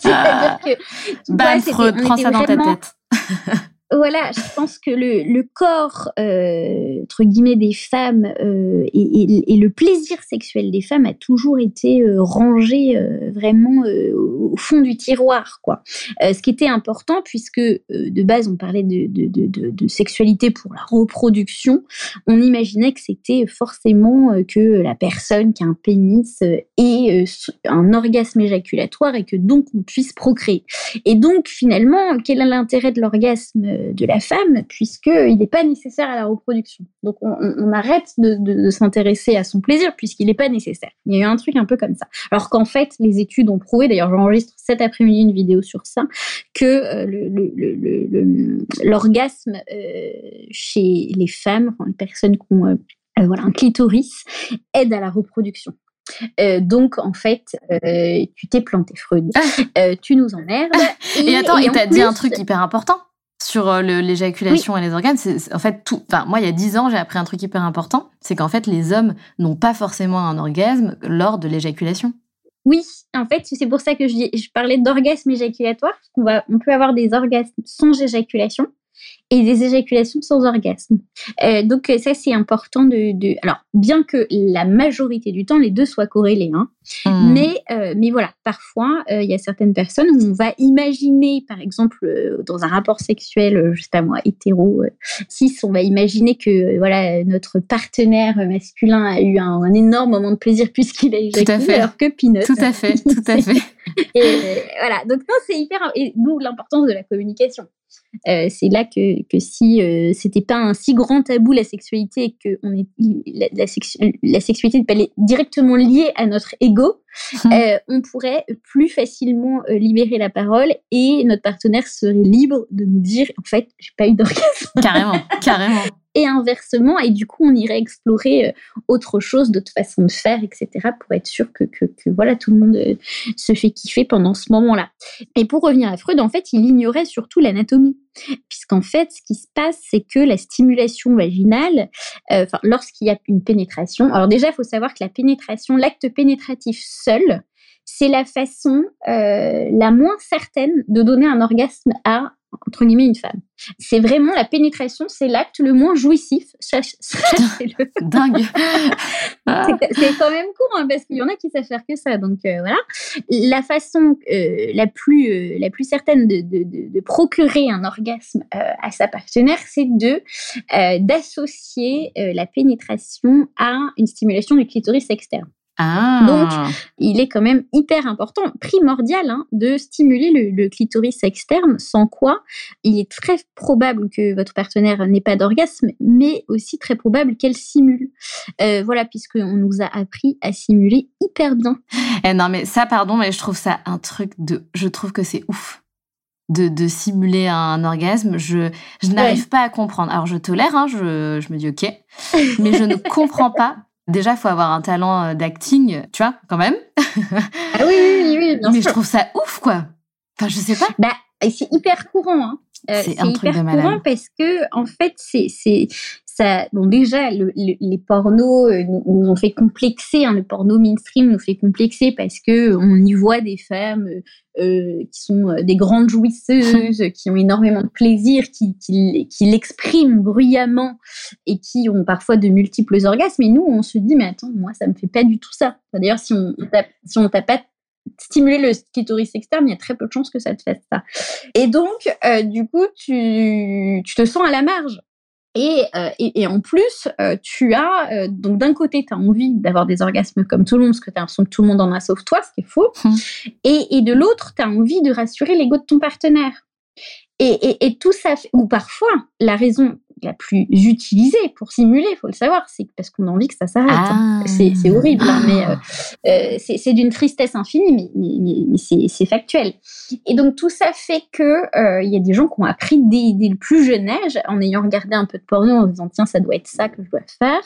A: C'est-à-dire que. Bah, prends ça dans ta tête. [laughs]
B: voilà, je pense que le, corps, euh, entre guillemets, des femmes euh, et, le plaisir sexuel des femmes a toujours été euh, rangé vraiment au fond du tiroir, quoi. ce qui était important, puisque de base, on parlait de, de, de, de, sexualité pour la reproduction, on imaginait que c'était forcément que la personne qui a un pénis ait un orgasme éjaculatoire et que donc on puisse procréer. Et donc, finalement, quel est l'intérêt de l'orgasme de la femme, puisqu'il n'est pas nécessaire à la reproduction. Donc on, arrête de, s'intéresser à son plaisir, puisqu'il n'est pas nécessaire. Il y a eu un truc un peu comme ça. Alors qu'en fait, les études ont prouvé, d'ailleurs j'enregistre cet après-midi une vidéo sur ça, que euh, l'orgasme euh, chez les femmes, les personnes qui ont euh, voilà, un clitoris, aide à la reproduction. donc, en fait, tu t'es planté, Freud. Ah. tu nous emmerdes. [laughs]
A: Et, attends, et t'as dit un truc hyper important sur euh, l'éjaculation et les organes, c'est en fait tout. Enfin, moi, il y a dix ans, j'ai appris un truc hyper important, c'est qu'en fait, les hommes n'ont pas forcément un orgasme lors de l'éjaculation.
B: Oui, en fait, c'est pour ça que je, je parlais d'orgasme éjaculatoire. On, va, on peut avoir des orgasmes sans éjaculation et des éjaculations sans orgasme. Euh, donc ça c'est important de, de, alors bien que la majorité du temps les deux soient corrélés, hein, hmm. mais euh, mais voilà parfois euh, il y a certaines personnes où on va imaginer par exemple euh, dans un rapport sexuel je sais pas moi hétéro cis on va imaginer que voilà notre partenaire masculin a eu un, un énorme moment de plaisir puisqu'il a éjaculé alors que Pinot
A: tout à fait tout à [laughs] fait.
B: et voilà. Donc non c'est hyper et d'où l'importance de la communication. Euh, c'est là que, que si euh, c'était pas un si grand tabou la sexualité et que on est, la, la, sexualité n'est pas directement liée à notre ego, hum. euh, on pourrait plus facilement libérer la parole et notre partenaire serait libre de nous dire en fait j'ai pas eu d'orgasme.
A: Carrément, carrément
B: et inversement. Et du coup, on irait explorer euh, autre chose, d'autres façons de faire, etc. pour être sûr que, voilà, tout le monde euh, se fait kiffer pendant ce moment-là. Et pour revenir à Freud, en fait, il ignorait surtout l'anatomie. Puisqu'en fait, ce qui se passe, c'est que la stimulation vaginale, euh, lorsqu'il y a une pénétration, alors déjà, il faut savoir que la pénétration, l'acte pénétratif seul, c'est la façon la moins certaine de donner un orgasme à entre guillemets une femme. C'est vraiment la pénétration, c'est l'acte le moins jouissif. [laughs]
A: le [laughs] Dingue. [laughs]
B: c'est quand même court hein, parce qu'il y en a qui savent faire que ça. Donc euh, voilà, la façon euh, la plus euh, la plus certaine de, de, de, procurer un orgasme à sa partenaire, c'est de d'associer la pénétration à une stimulation du clitoris externe.
A: Ah.
B: Donc, il est quand même hyper important, primordial, hein, de stimuler le, clitoris externe, sans quoi il est très probable que votre partenaire n'ait pas d'orgasme, mais aussi très probable qu'elle simule. Euh, voilà, puisqu'on nous a appris à simuler hyper bien.
A: Eh non, mais ça, pardon, mais je trouve ça un truc de... Je trouve que c'est ouf. De, de, simuler un orgasme, je, je n'arrive pas à comprendre. Alors je tolère, hein, je, je me dis ok, mais je ne comprends pas Déjà, il faut avoir un talent euh, d'acting, tu vois, quand même.
B: ah oui, oui, oui, bien
A: Mais je trouve ça ouf, quoi. Enfin, je sais pas.
B: Bah, c'est hyper courant. Hein. Euh, c'est hyper courant parce que, en fait, c'est bon, déjà, les pornos euh, nous, ont fait complexer, hein, le porno mainstream nous fait complexer parce que on y voit des femmes euh, euh, qui sont des grandes jouisseuses, [laughs] qui ont énormément de plaisir, qui, qui, l'expriment bruyamment et qui ont parfois de multiples orgasmes. Et nous, on se dit, mais attends, moi, ça me fait pas du tout ça. D'ailleurs, si on si on pas stimulé le clitoris externe, il y a très peu de chances que ça te fasse ça. Et donc, du coup, tu, tu te sens à la marge Et, et, en plus, tu as, donc d'un côté, tu as envie d'avoir des orgasmes comme tout le monde, parce que tu as l'impression que tout le monde en a sauf toi, ce qui est faux. Hum. Et, et, de l'autre, tu as envie de rassurer l'ego de ton partenaire. Et, et, tout ça, ou parfois, la raison la plus utilisée pour simuler, il faut le savoir, c'est parce qu'on a envie que ça s'arrête. Ah. C'est horrible, hein, mais euh, euh, c'est d'une tristesse infinie, mais, mais, c'est factuel. Et donc tout ça fait que euh, il y a des gens qui ont appris dès, dès, le plus jeune âge, en ayant regardé un peu de porno, en disant tiens ça doit être ça que je dois faire,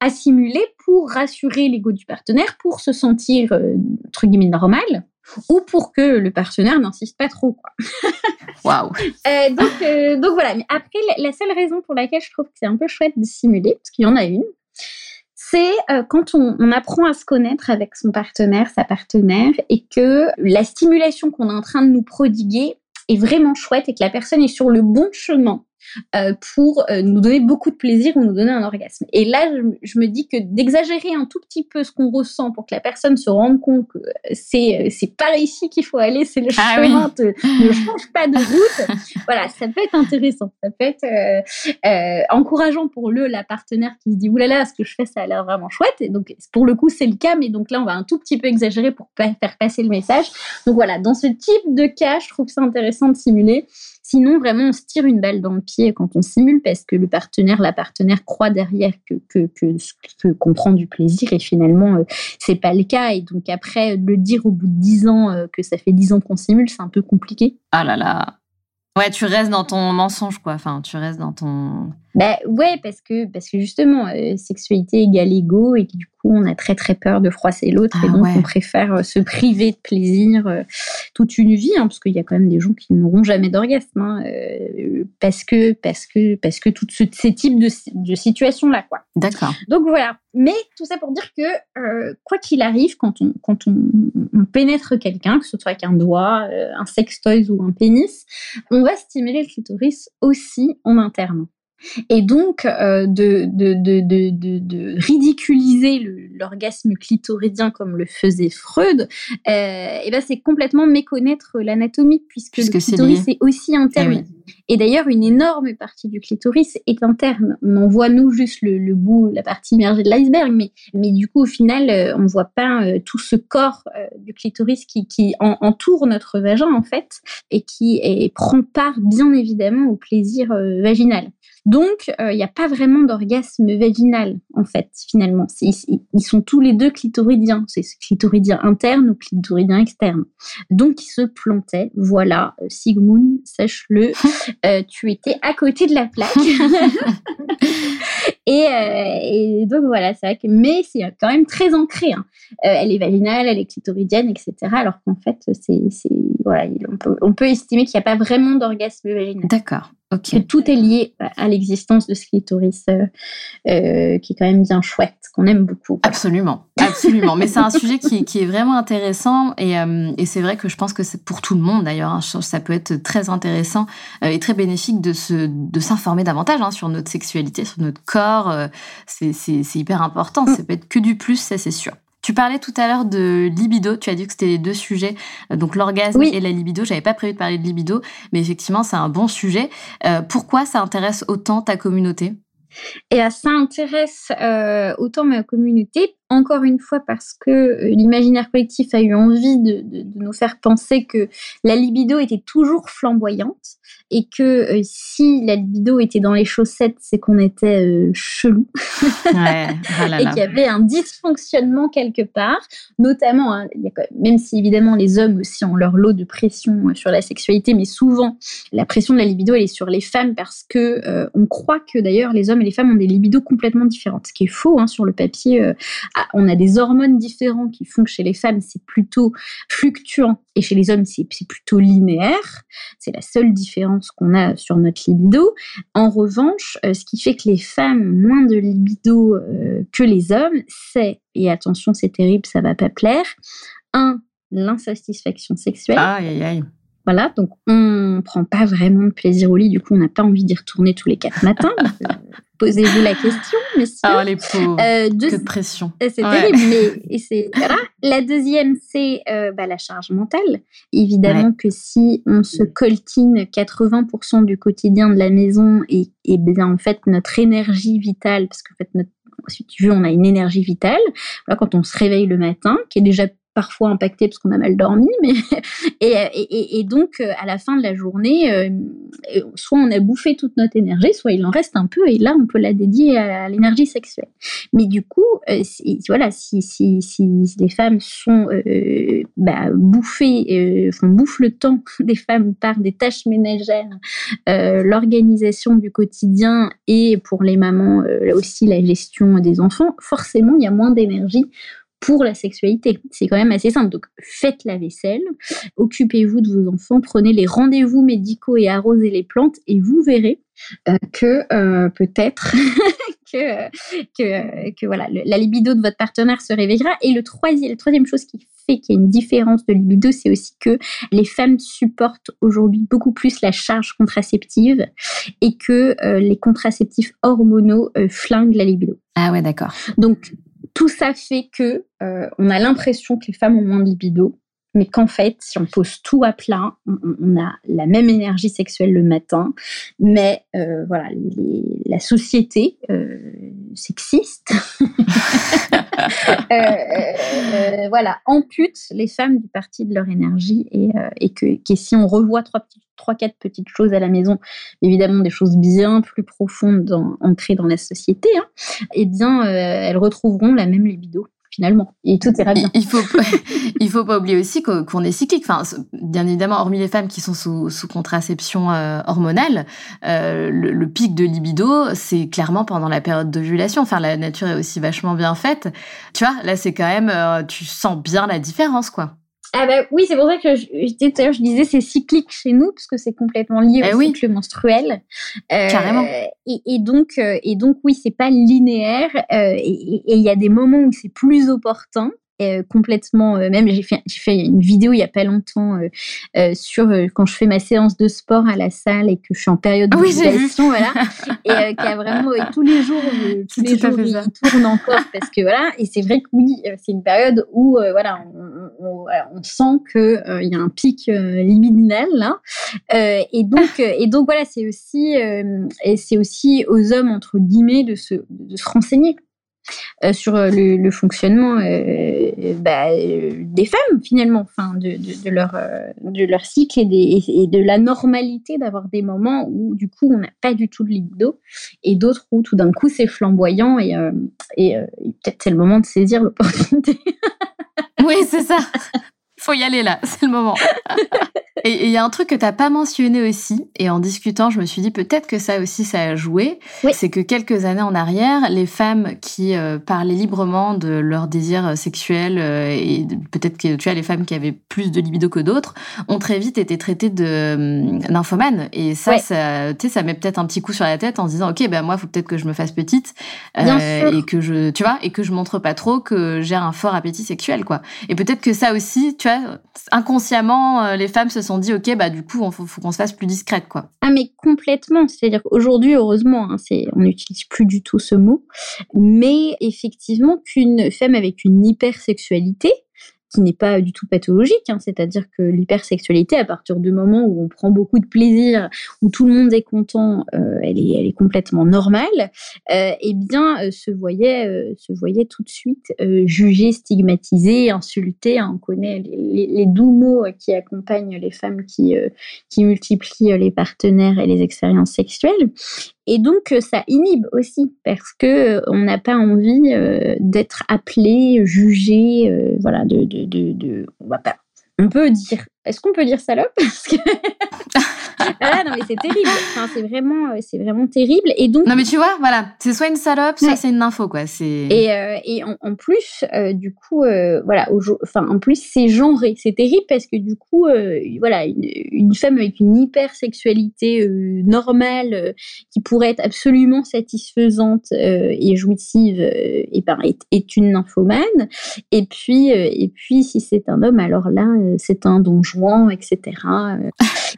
B: à simuler pour rassurer l'ego du partenaire, pour se sentir entre guillemets normal ou pour que le partenaire n'insiste pas trop. [laughs]
A: Waouh.
B: euh, donc, euh, donc voilà. Mais après, la, seule raison pour laquelle je trouve que c'est un peu chouette de simuler, parce qu'il y en a une, c'est euh, quand on, on, apprend à se connaître avec son partenaire, sa partenaire, et que la stimulation qu'on est en train de nous prodiguer est vraiment chouette et que la personne est sur le bon chemin euh, pour euh, nous donner beaucoup de plaisir ou nous donner un orgasme. Et là, je, me dis que d'exagérer un tout petit peu ce qu'on ressent pour que la personne se rende compte que c'est c'est par ici qu'il faut aller, c'est le ah chemin, ne change pas de route. [laughs] voilà, ça peut être intéressant, ça peut être euh, encourageant pour le la partenaire qui se dit oulala, là là, ce que je fais, ça a l'air vraiment chouette. Et donc pour le coup, c'est le cas, mais donc là, on va un tout petit peu exagérer pour faire passer le message. Donc voilà, dans ce type de cas, je trouve que c'est intéressant de simuler. Sinon, vraiment, on se tire une balle dans le pied quand on simule parce que le partenaire, la partenaire croit derrière que que que, qu'on prend du plaisir et finalement euh, c'est pas le cas et donc après le dire au bout de dix ans euh, que ça fait dix ans qu'on simule, c'est un peu compliqué.
A: Ah là là. Ouais, tu restes dans ton mensonge quoi. Enfin, tu restes dans ton
B: bah ouais, parce que, parce que justement, euh, sexualité égale ego et du coup, on a très très peur de froisser l'autre et ah donc on préfère euh, se priver de plaisir euh, toute une vie, hein, parce qu'il y a quand même des gens qui n'auront jamais d'orgasme, hein, parce que, parce que, parce que tous ces types de, de situations-là, quoi.
A: D'accord.
B: Donc voilà. Mais tout ça pour dire que, quoi qu'il arrive, quand on, quand on, on pénètre quelqu'un, que ce soit avec un doigt, un sextoys ou un pénis, on va stimuler le clitoris aussi en interne. Et donc, euh, de, de, de, de, ridiculiser l'orgasme clitoridien comme le faisait Freud, euh, et ben c'est complètement méconnaître l'anatomie, puisque, le clitoris est, aussi interne. Eh et, d'ailleurs, une énorme partie du clitoris est interne. On en voit, nous, juste le, bout, la partie immergée de l'iceberg, mais, mais du coup, au final, euh, on ne voit pas tout ce corps du clitoris qui, entoure notre vagin, en fait, et qui prend part, bien évidemment, au plaisir vaginal. Donc, euh, il n'y a pas vraiment d'orgasme vaginal, en fait, finalement. Ils, sont tous les deux clitoridiens. C'est clitoridien interne ou clitoridien externe. Donc, ils se plantaient. Voilà, euh, Sigmund, sache-le, euh, tu étais à côté de la plaque. [laughs] et, donc, voilà, c'est vrai que, mais c'est quand même très ancré. Hein. elle est vaginale, elle est clitoridienne, etc. Alors qu'en fait, c'est, voilà, on peut, on peut estimer qu'il n'y a pas vraiment d'orgasme vaginal.
A: D'accord
B: tout est lié à l'existence de ce clitoris euh, euh, qui est quand même bien chouette, qu'on aime beaucoup.
A: Absolument, absolument. Mais c'est un sujet qui, qui, est vraiment intéressant et, euh, et c'est vrai que je pense que c'est pour tout le monde d'ailleurs. Hein, ça peut être très intéressant et très bénéfique de se de s'informer davantage hein, sur notre sexualité, sur notre corps. c'est hyper important. Mm. Ça peut être que du plus, ça c'est sûr. Tu parlais tout à l'heure de libido. Tu as dit que c'était les deux sujets, euh, donc l'orgasme et la libido. J'avais pas prévu de parler de libido, mais effectivement, c'est un bon sujet. Euh, pourquoi ça intéresse autant ta communauté?
B: Et ça intéresse euh, autant ma communauté encore une fois parce que euh, l'imaginaire collectif a eu envie de, nous faire penser que la libido était toujours flamboyante et que euh, si la libido était dans les chaussettes, c'est qu'on était euh, chelou ouais, oh [laughs] et qu'il y avait un dysfonctionnement quelque part, notamment, hein, même si évidemment les hommes aussi ont leur lot de pression sur la sexualité, mais souvent la pression de la libido elle est sur les femmes parce que on croit que d'ailleurs les hommes et les femmes ont des libidos complètement différentes, ce qui est faux hein, sur le papier on a des hormones différentes qui font que chez les femmes, c'est plutôt fluctuant et chez les hommes, c'est plutôt linéaire. C'est la seule différence qu'on a sur notre libido. En revanche, euh, ce qui fait que les femmes ont moins de libido euh, que les hommes, c'est, et attention, c'est terrible, ça va pas plaire, un, l'insatisfaction sexuelle.
A: Aïe, aïe, aïe.
B: Voilà, donc on prend pas vraiment de plaisir au lit, du coup on n'a pas envie d'y retourner tous les quatre matins. Posez-vous la question, messieurs.
A: Ah, les pauvres. Euh, Que de pression.
B: C'est terrible, mais [laughs] c'est La deuxième, c'est euh, bah, la charge mentale. Évidemment que si on se coltine 80% du quotidien de la maison et, et bien en fait notre énergie vitale, parce qu'en fait notre si tu veux, on a une énergie vitale. quand on se réveille le matin, qui est déjà parfois impacté parce qu'on a mal dormi, mais [laughs] et, et, donc euh, à la fin de la journée, euh, soit on a bouffé toute notre énergie, soit il en reste un peu et là on peut la dédier à, l'énergie sexuelle. Mais du coup, euh, voilà, si, si, si, les femmes sont bah, bouffées, on bouffe le temps [laughs] des femmes par des tâches ménagères, l'organisation du quotidien et pour les mamans aussi la gestion des enfants, forcément il y a moins d'énergie pour la sexualité. C'est quand même assez simple. Donc, faites la vaisselle, occupez-vous de vos enfants, prenez les rendez-vous médicaux et arrosez les plantes et vous verrez euh, que euh, peut-être [laughs] que, que, que, voilà, la libido de votre partenaire se réveillera. Et le troisième, la troisième chose qui fait qu'il y a une différence de libido, c'est aussi que les femmes supportent aujourd'hui beaucoup plus la charge contraceptive et que euh, les contraceptifs hormonaux flinguent la libido.
A: Ah ouais, d'accord.
B: Donc, tout ça fait que euh, on a l'impression que les femmes ont moins de libido, mais qu'en fait, si on pose tout à plat, on, a la même énergie sexuelle le matin, mais euh, voilà, la société euh, sexiste, [laughs] voilà, ampute les femmes du parti de leur énergie et, que, si on revoit trois petites trois, quatre petites choses à la maison, évidemment des choses bien plus profondes ancrées dans la société, hein, eh bien, euh, elles retrouveront la même libido finalement. Et tout ira bien. [laughs]
A: Il faut, il faut pas oublier aussi qu'on est cyclique. Enfin, bien évidemment, hormis les femmes qui sont sous, sous contraception euh, hormonale, euh, le, pic de libido, c'est clairement pendant la période d'ovulation. Enfin, la nature est aussi vachement bien faite. Tu vois, là, c'est quand même, tu sens bien la différence, quoi.
B: Ah bah oui, c'est pour ça que je, je, je disais c'est cyclique chez nous parce que c'est complètement lié eh au cycle menstruel.
A: Euh, Carrément.
B: Et, et, donc euh, et donc oui, c'est pas linéaire euh, et il y a des moments où c'est plus opportun euh, complètement. Euh, même j'ai fait, fait une vidéo il y a pas longtemps euh, sur quand je fais ma séance de sport à la salle et que je suis en période de
A: oui,
B: voilà, [laughs] et qui a vraiment tous les jours, tous les jours il tourne encore parce que voilà. Et c'est vrai que oui, c'est une période où voilà, on, on, sent que il y a un pic libidinal là. et donc et donc voilà, c'est aussi et c'est aussi aux hommes entre guillemets de se de se renseigner euh, sur euh, le, fonctionnement euh, bah, des femmes finalement, enfin de, leur de leur cycle et de la normalité d'avoir des moments où du coup on n'a pas du tout de libido et d'autres où tout d'un coup c'est flamboyant et, et, peut-être c'est le moment de saisir l'opportunité.
A: oui, c'est ça. Faut y aller là, [laughs] c'est le moment. [laughs] Et il y a un truc que t'as pas mentionné aussi, et en discutant, je me suis dit peut-être que ça aussi ça a joué. C'est que quelques années en arrière, les femmes qui euh, parlaient librement de leur désir sexuel euh, et peut-être que tu as les femmes qui avaient plus de libido que d'autres ont très vite été traitées de nymphomanes. Et ça, ça, tu sais, ça met peut-être un petit coup sur la tête en se disant ok, ben moi, faut peut-être que je me fasse petite
B: euh,
A: et que je, tu vois, et que je montre pas trop que j'ai un fort appétit sexuel, quoi. Et peut-être que ça aussi, tu vois, inconsciemment, les femmes se sont dit ok bah du coup il faut, qu'on se fasse plus discrète quoi.
B: Ah mais complètement, c'est-à-dire qu'aujourd'hui heureusement hein, on n'utilise plus du tout ce mot, mais effectivement qu'une femme avec une hypersexualité qui n'est pas du tout pathologique, hein, c'est-à-dire que l'hypersexualité, à partir du moment où on prend beaucoup de plaisir, où tout le monde est content, euh, elle, est, complètement normale, euh, eh bien, euh, se voyait, se voyait tout de suite jugée, stigmatisée, insultée. Hein, on connaît les, doux mots qui accompagnent les femmes qui multiplient les partenaires et les expériences sexuelles. Et donc, euh, ça inhibe aussi parce que euh, on n'a pas envie euh, d'être appelé, jugé, voilà, de, de, on pas. On peut dire, est-ce qu'on peut dire salope? Parce que [laughs] ah non, mais c'est terrible. Enfin, c'est vraiment, euh, c'est vraiment terrible. Et donc.
A: Non, mais tu vois, voilà, c'est soit une salope, soit c'est une info, quoi. C'est.
B: Et, euh, et en, plus, euh, du coup, voilà, enfin, en plus, c'est genré. C'est terrible parce que du coup, voilà, une, femme avec une hypersexualité normale qui pourrait être absolument satisfaisante et jouissive, et ben, est, est, une nymphomane. Et puis, et puis, si c'est un homme, alors là, c'est un donjon, etc.
A: Ah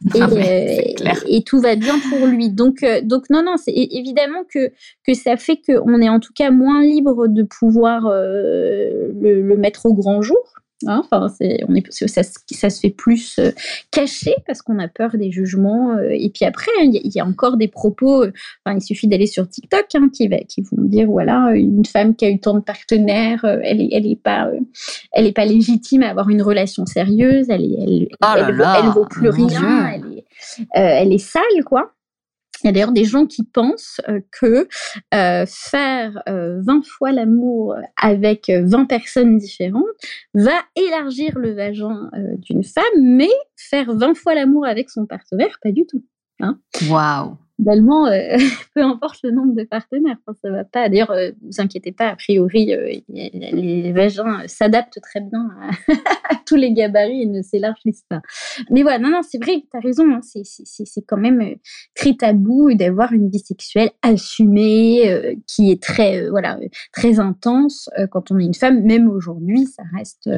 A: [laughs]
B: et, tout va bien pour lui. Donc, donc non, non, c'est évidemment que, que ça fait qu'on est en tout cas moins libre de pouvoir le, mettre au grand jour. Hein, enfin, c'est, on est, ça, ça, se fait plus euh, caché parce qu'on a peur des jugements. Euh, et puis après, il y, a encore des propos. Euh, enfin, il suffit d'aller sur TikTok hein, qui, va, qui vont dire voilà, une femme qui a eu tant de partenaires, elle est, elle est pas, elle est pas légitime à avoir une relation sérieuse. Elle, est, elle,
A: oh
B: elle, vaut plus rien. Elle est, elle est sale, quoi. Il y a d'ailleurs des gens qui pensent euh, que euh, faire 20 euh, fois l'amour avec 20 personnes différentes va élargir le vagin d'une femme, mais faire 20 fois l'amour avec son partenaire, pas du tout.
A: Hein. Waouh
B: finalement, euh, [laughs] peu importe le nombre de partenaires, ça va pas. D'ailleurs, euh, vous inquiétez pas, a priori, euh, les vagins s'adaptent très bien [laughs] à, tous les gabarits et ne s'élargissent pas. Mais voilà, non, non, c'est vrai, tu as raison, hein, c'est quand même très tabou d'avoir une vie sexuelle assumée, qui est très, voilà, très intense quand on est une femme. Même aujourd'hui, ça reste,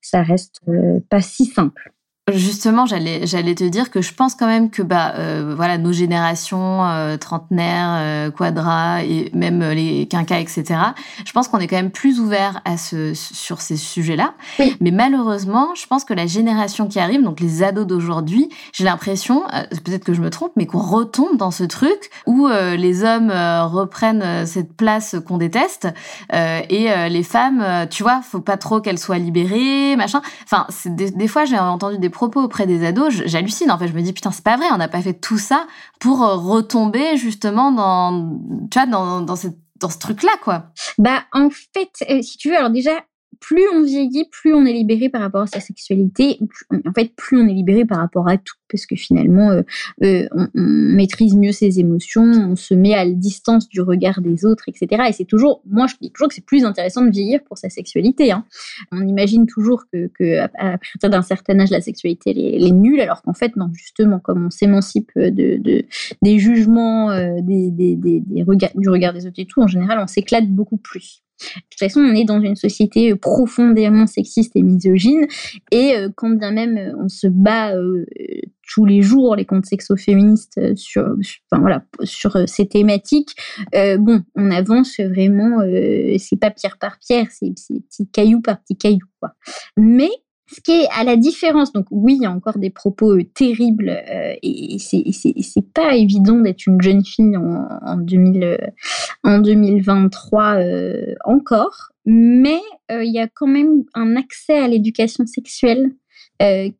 B: ça reste pas si simple.
A: Justement, j'allais j'allais te dire que je pense quand même que bah euh, voilà nos générations euh, trentenaires, euh, quadra et même les quinquas etc. Je pense qu'on est quand même plus ouvert à ce sur ces sujets-là. Mais malheureusement, je pense que la génération qui arrive, donc les ados d'aujourd'hui, j'ai l'impression, peut-être que je me trompe, mais qu'on retombe dans ce truc où les hommes reprennent cette place qu'on déteste et les femmes, tu vois, faut pas trop qu'elles soient libérées, machin. Enfin, des, des fois j'ai entendu des propos auprès des ados, j'hallucine. En fait, je me dis putain, c'est pas vrai, on n'a pas fait tout ça pour euh, retomber justement dans, tu vois, dans, dans, ce truc-là, quoi.
B: Bah, en fait, euh, si tu veux, alors déjà, plus on vieillit, plus on est libéré par rapport à sa sexualité. En fait, plus on est libéré par rapport à tout, parce que finalement, euh, euh, on, maîtrise mieux ses émotions, on se met à la distance du regard des autres, etc. Et c'est toujours, moi, je dis toujours que c'est plus intéressant de vieillir pour sa sexualité. Hein. On imagine toujours que, à, partir d'un certain âge, la sexualité est, nulle, alors qu'en fait, non, justement, comme on s'émancipe jugements, euh, des, regards, du regard des autres et tout, en général, on s'éclate beaucoup plus. De toute façon, on est dans une société euh, profondément sexiste et misogyne, et euh, quand bien même euh, on se bat tous les jours les comptes sexo-féministes sur, enfin, voilà, sur ces thématiques, bon, on avance vraiment, c'est pas pierre par pierre, c'est petit caillou par petit caillou, quoi. Mais ce qui est à la différence, donc oui, il y a encore des propos euh, terribles euh, et c'est pas évident d'être une jeune fille en, en, 2000, en 2023 euh, encore, mais il y a quand même un accès à l'éducation sexuelle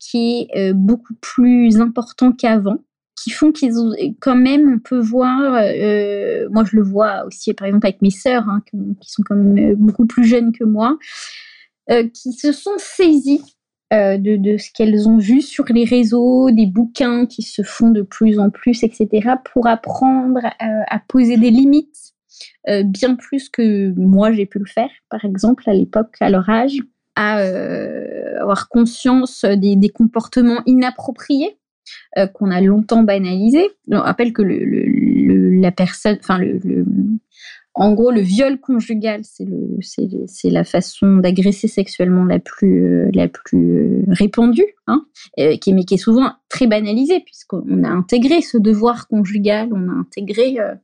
B: qui est beaucoup plus important qu'avant qui font qu'ils ont quand même, on peut voir, moi je le vois aussi par exemple avec mes sœurs, hein, qui, sont quand même beaucoup plus jeunes que moi, qui se sont saisies euh, de, ce qu'elles ont vu sur les réseaux, des bouquins qui se font de plus en plus, etc., pour apprendre euh, à, poser des limites, euh, bien plus que moi j'ai pu le faire, par exemple, à l'époque, à leur âge, à avoir conscience des, comportements inappropriés qu'on a longtemps banalisés. On rappelle que la personne, enfin le, en gros, le viol conjugal, c'est la façon d'agresser sexuellement la plus, euh, la plus euh, répandue, hein, qui, mais qui est souvent très banalisée puisqu'on a intégré ce devoir conjugal, on a intégré euh,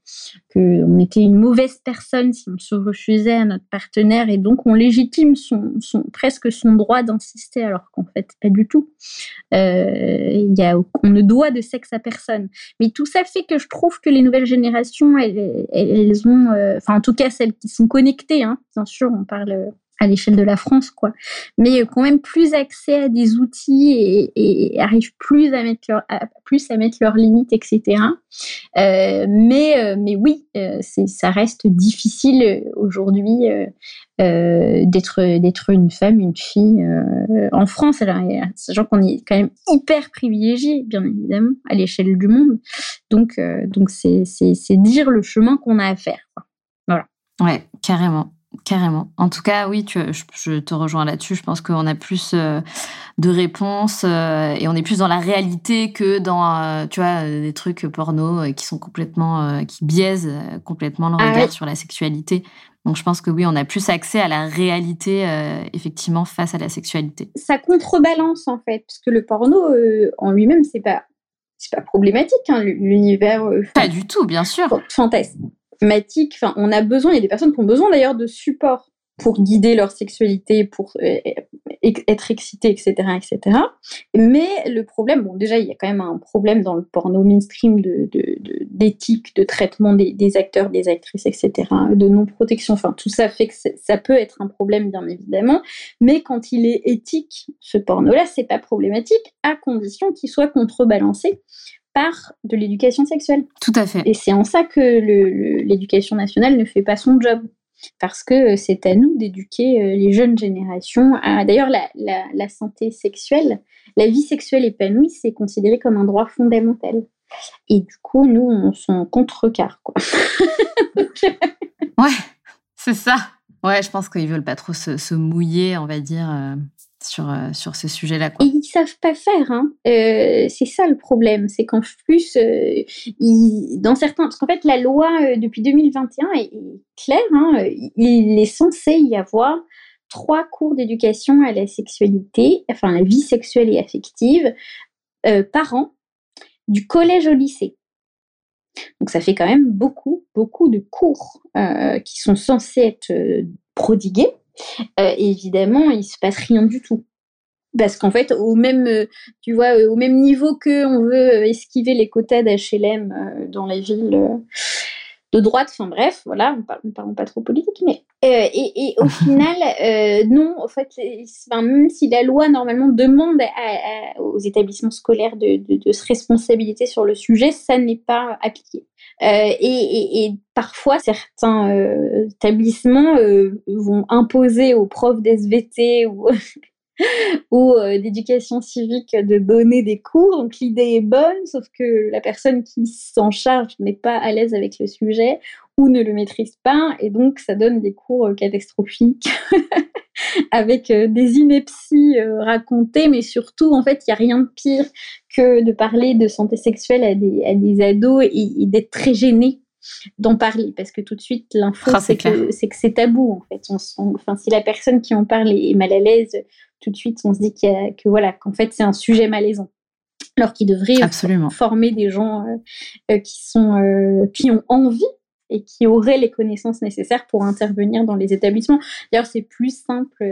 B: qu'on était une mauvaise personne si on se refusait à notre partenaire et donc on légitime son, son presque son droit d'insister alors qu'en fait pas du tout. Il y a, on ne doit de sexe à personne. Mais tout ça fait que je trouve que les nouvelles générations, elles, elles ont enfin en tout cas celles qui sont connectées, hein. bien sûr, on parle euh, à l'échelle de la France, quoi, mais quand même plus accès à des outils et, arrivent plus à mettre leur, plus à mettre leurs limites, etc. Euh, mais, euh, mais oui, ça reste difficile aujourd'hui d'être d'être une femme, une fille en France. Alors, sachant qu'on est quand même hyper privilégié, bien évidemment, à l'échelle du monde. Donc, donc c'est dire le chemin qu'on a à faire.
A: Ouais, carrément. Carrément. En tout cas, oui, tu, je, te rejoins là-dessus. Je pense qu'on a plus euh, de réponses euh, et on est plus dans la réalité que dans, euh, tu vois, des trucs porno qui sont complètement, qui biaisent complètement le ah regard sur la sexualité. Donc, je pense que oui, on a plus accès à la réalité, effectivement, face à la sexualité.
B: Ça contrebalance, en fait, parce que le porno, en lui-même, c'est pas c'est pas problématique, hein, l'univers.
A: Pas du tout, bien sûr.
B: Enfin, on a besoin, il y a des personnes qui ont besoin d'ailleurs de support pour guider leur sexualité, pour euh, être excité, etc., etc. Mais le problème, bon, déjà, il y a quand même un problème dans le porno mainstream de, d'éthique, de, traitement des, acteurs, des actrices, etc., de non-protection. Enfin, tout ça fait que ça peut être un problème, bien évidemment. Mais quand il est éthique, ce porno-là, c'est pas problématique, à condition qu'il soit contrebalancé de l'éducation sexuelle.
A: Tout à fait.
B: Et c'est en ça que l'éducation nationale ne fait pas son job parce que c'est à nous d'éduquer euh, les jeunes générations à d'ailleurs la, santé sexuelle, la vie sexuelle épanouie, c'est considéré comme un droit fondamental. Et du coup, nous, on s'en contrecarre, quoi. [laughs]
A: ouais, c'est ça. Ouais, je pense qu'ils veulent pas trop se, mouiller, on va dire. Euh, sur, euh, sur ce sujet-là.
B: Et ils savent pas faire. Hein. Euh, c'est ça le problème. C'est qu'en plus, euh, dans certains. Parce qu'en fait, la loi depuis 2021 est, claire. Hein, il est censé y avoir trois cours d'éducation à la sexualité, enfin la vie sexuelle et affective, par an, du collège au lycée. Donc ça fait quand même beaucoup, beaucoup de cours qui sont censés être prodigués euh, évidemment, il se passe rien du tout. Parce qu'en fait, au même, euh, tu vois, euh, au même niveau que on veut esquiver les quotas d'HLM dans les villes de droite, enfin bref, voilà, on ne parle pas trop politique, mais et, au [laughs] final, non, en fait, même si la loi normalement demande aux établissements scolaires de, de, se responsabiliser sur le sujet, ça n'est pas appliqué. Euh, et, parfois, certains euh, établissements euh, vont imposer aux profs d'SVT ou, [laughs] ou d'éducation civique de donner des cours. Donc l'idée est bonne, sauf que la personne qui s'en charge n'est pas à l'aise avec le sujet ou ne le maîtrise pas, et donc ça donne des cours catastrophiques [laughs] avec des inepties racontées, mais surtout, en fait, il n'y a rien de pire que de parler de santé sexuelle à des, à des ados et, d'être très gêné d'en parler parce que tout de suite l'info ah, c'est que c'est que c'est tabou en fait. On, enfin si la personne qui en parle est, mal à l'aise tout de suite on se dit y que voilà qu'en fait c'est un sujet malaisant. Alors qu'il devrait Absolument. former des gens euh, euh, qui sont euh, qui ont envie et qui auraient les connaissances nécessaires pour intervenir dans les établissements. D'ailleurs, c'est plus simple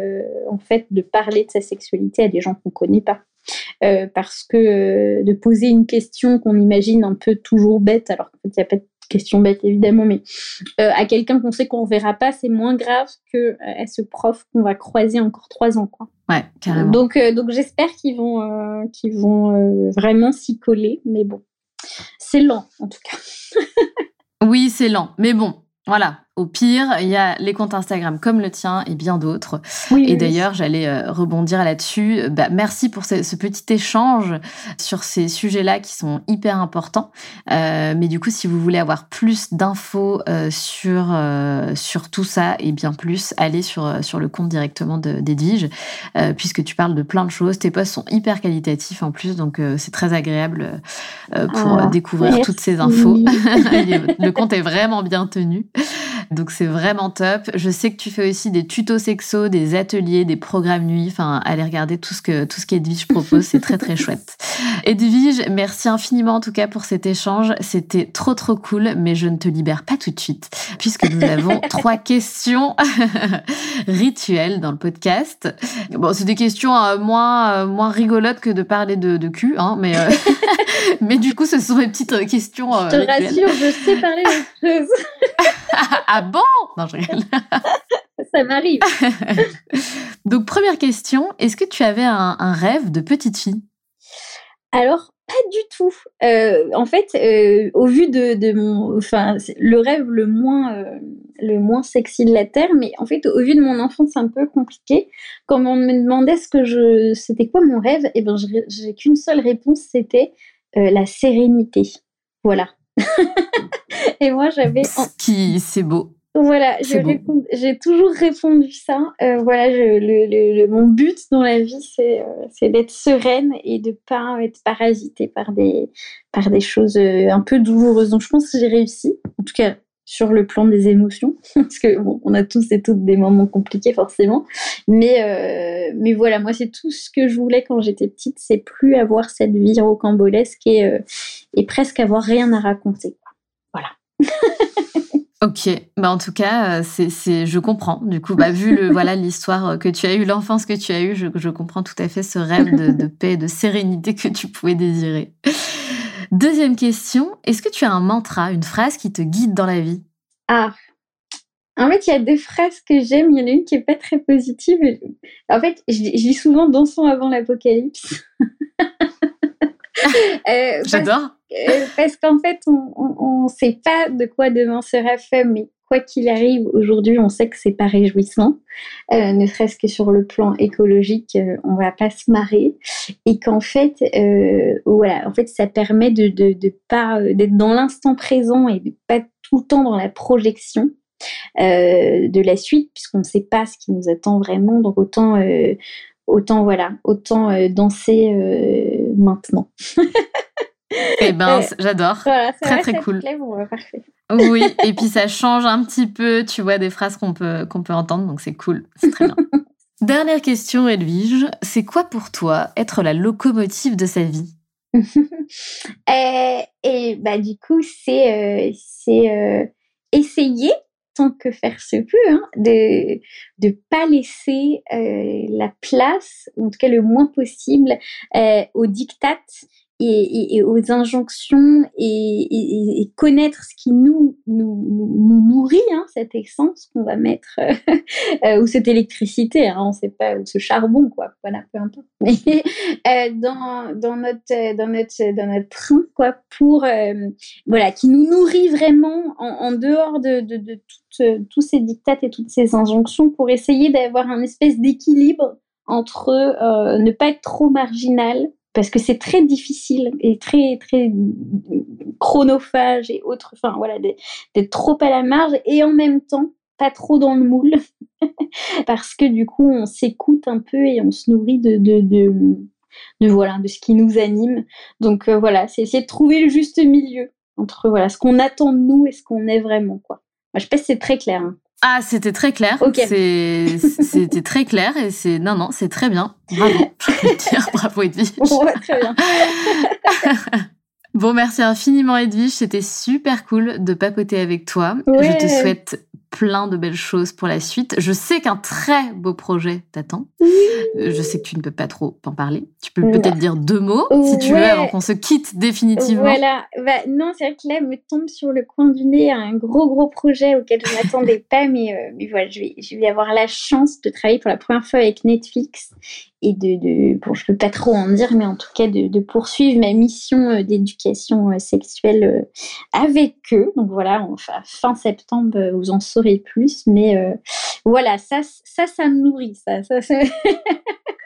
B: en fait de parler de sa sexualité à des gens qu'on connaît pas. Euh, parce que euh, de poser une question qu'on imagine un peu toujours bête, alors qu'en fait, il n'y a pas de question bête évidemment, mais euh, à quelqu'un qu'on sait qu'on ne verra pas, c'est moins grave que à ce prof qu'on va croiser encore trois ans. Quoi.
A: Ouais, carrément.
B: Donc, donc j'espère qu'ils vont, qu'ils vont vraiment s'y coller, mais bon, c'est lent en tout cas. [laughs]
A: oui, c'est lent, mais bon, voilà, au pire, il y a les comptes Instagram comme le tien et bien d'autres. et d'ailleurs, j'allais euh, rebondir là-dessus. Bah, merci pour ce, petit échange sur ces sujets-là qui sont hyper importants. Euh, mais du coup, si vous voulez avoir plus d'infos euh, sur sur tout ça et bien plus, allez sur sur le compte directement d'Edwige, puisque tu parles de plein de choses. Tes posts sont hyper qualitatifs en plus, donc c'est très agréable pour ah, découvrir toutes ces infos. [laughs] le compte est vraiment bien tenu. Donc c'est vraiment top. Je sais que tu fais aussi des tutos sexo, des ateliers, des programmes nuit. Enfin, allez regarder tout ce que tout ce qu'Edwige propose, c'est très très chouette. [laughs] Edwige, merci infiniment en tout cas pour cet échange. C'était trop trop cool, mais je ne te libère pas tout de suite puisque nous avons [laughs] trois questions [laughs] rituelles dans le podcast. Bon, c'est des questions euh, moins euh, moins rigolotes que de parler de, de cul, hein, mais euh, mais du coup, ce sont mes petites questions.
B: je te rassure, je sais parler de choses.
A: Ah bon? Non, je rigole. [laughs]
B: Ça m'arrive. [laughs]
A: Donc, première question, est-ce que tu avais un, rêve de petite fille?
B: Alors, pas du tout. Euh, en fait, euh, au vu de, mon, enfin, le rêve le moins, euh, le moins sexy de la terre, mais en fait, au vu de mon enfance, c'est un peu compliqué. Quand on me demandait ce que je, c'était quoi mon rêve, et eh ben, j'ai qu'une seule réponse, c'était la sérénité. Voilà. [laughs] et moi, j'avais.
A: Qui, c'est beau.
B: Voilà, j'ai toujours répondu ça. Euh, voilà, le, mon but dans la vie, c'est euh, d'être sereine et de pas être parasitée par des, par des choses euh, un peu douloureuses. Donc, je pense que j'ai réussi. En tout cas, sur le plan des émotions, [laughs] parce que bon, on a tous et toutes des moments compliqués forcément, mais euh, mais voilà, moi c'est tout ce que je voulais quand j'étais petite, c'est plus avoir cette vie rocambolesque et euh, et presque avoir rien à raconter. Voilà. [laughs]
A: Ok, bah en tout cas, euh, c'est, c'est, je comprends. Du coup, bah, vu le, [laughs] voilà l'histoire que tu as eue, l'enfance que tu as eue, je, je comprends tout à fait ce rêve de, de paix, de sérénité que tu pouvais désirer. Deuxième question, est-ce que tu as un mantra, une phrase qui te guide dans la vie?
B: Ah, en fait, il y a deux phrases que j'aime. Il y en a une qui est pas très positive. En fait, je, dis souvent dansons avant l'apocalypse. [laughs]
A: euh, J'adore.
B: Euh, parce qu'en fait, on ne sait pas de quoi demain sera fait, mais quoi qu'il arrive, aujourd'hui, on sait que c'est pas réjouissant, euh, ne serait-ce que sur le plan écologique, euh, on va pas se marrer, et qu'en fait, euh, voilà, en fait, ça permet de, de, pas d'être dans l'instant présent et de pas tout le temps dans la projection. de la suite puisqu'on ne sait pas ce qui nous attend vraiment. Donc autant autant voilà autant danser maintenant [laughs]
A: Eh ben, j'adore. très très cool. Oui, [laughs] et puis ça change un petit peu, tu vois, des phrases qu'on peut, qu'on peut entendre, donc c'est cool, c'est très bien. [laughs] Dernière question, Edwige, c'est quoi pour toi être la locomotive de sa vie?
B: Et, et, bah du coup, c'est euh, c'est euh, essayer tant que faire se peut, hein, de ne pas laisser euh, la place, en tout cas le moins possible, euh, aux dictates et, aux injonctions et, connaître ce qui nous, nous, nous, nourrit, hein, cette essence qu'on va mettre, [laughs] euh, ou cette électricité, hein, on sait pas, ou ce charbon, quoi, voilà, peu importe. [laughs] Mais euh, dans, dans, notre, dans, notre, dans notre train, quoi, pour, euh, voilà, qui nous nourrit vraiment en, en dehors de, de, toutes, tous ces dictats et toutes ces injonctions, pour essayer d'avoir un espèce d'équilibre entre ne pas être trop marginal, parce que c'est très difficile et très très chronophage et autres, enfin voilà, d'être trop à la marge et en même temps pas trop dans le moule, [laughs] parce que du coup on s'écoute un peu et on se nourrit de, de, voilà de ce qui nous anime. Donc euh, voilà, c'est essayer de trouver le juste milieu entre voilà ce qu'on attend de nous et ce qu'on est vraiment quoi. Je pense que c'est très clair. Hein.
A: Ah, c'était très clair. C'était très clair et c'est non non, c'est très bien. Bravo. [laughs] Je dire bravo Edwige. très bien. [laughs] bon, merci infiniment Edwige, c'était super cool de papoter avec toi. Je te souhaite plein de belles choses pour la suite. Je sais qu'un très beau projet t'attend. Je sais que tu ne peux pas trop en parler. Tu peux peut-être dire deux mots, si tu veux, avant qu'on se quitte définitivement.
B: Voilà. Bah, non, c'est vrai que là, me tombe sur le coin du nez un gros, gros projet auquel je ne m'attendais [laughs] pas. Mais, euh, mais voilà, je vais, je vais avoir la chance de travailler pour la première fois avec Netflix et de, de bon, je peux pas trop en dire, mais en tout cas de, de poursuivre ma mission euh, d'éducation euh, sexuelle euh, avec eux. Donc voilà, enfin, fin septembre, vous en saurez plus. Mais voilà, ça, ça, ça me nourrit, ça. ça, ça... [laughs]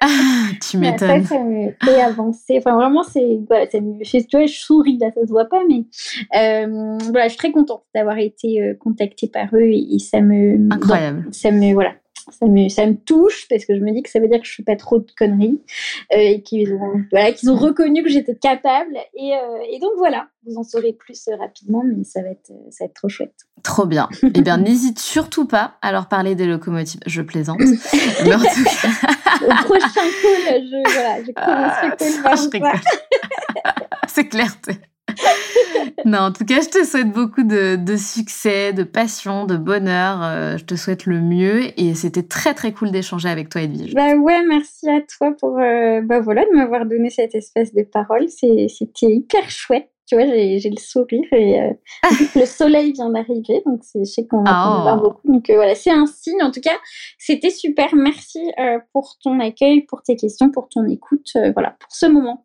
A: Ah, tu m'étonnes.
B: Ça, ça me fait avancer. Enfin, vraiment, c'est, voilà, ça me fait, tu vois, je souris, là, ça se voit pas, mais voilà, je suis très contente d'avoir été contactée par eux et, ça me.
A: Incroyable.
B: ça me, voilà, ça me, ça me touche parce que je me dis que ça veut dire que je fais pas trop de conneries euh, et qu'ils ont, voilà, qu'ils ont reconnu que j'étais capable. Et, euh, et, donc voilà, vous en saurez plus euh, rapidement, mais ça va être, ça va être trop chouette.
A: Trop bien. [laughs] eh bien, n'hésite surtout pas à leur parler des locomotives. Je plaisante. [laughs] mais en tout cas...
B: Au prochain call, je, voilà, je
A: ah, [laughs] C'est clair non, en tout cas, je te souhaite beaucoup de, succès, de passion, de bonheur. Euh, je te souhaite le mieux et c'était très très cool d'échanger avec toi, Edwige.
B: Bah ouais, merci à toi pour euh, bah voilà de m'avoir donné cette espèce de parole. C'était hyper chouette. Tu vois, j'ai le sourire et euh, [laughs] le soleil vient d'arriver, donc je sais qu'on va voir oh. beaucoup. Donc voilà, c'est un signe. En tout cas, c'était super. Merci pour ton accueil, pour tes questions, pour ton écoute. voilà, pour ce moment.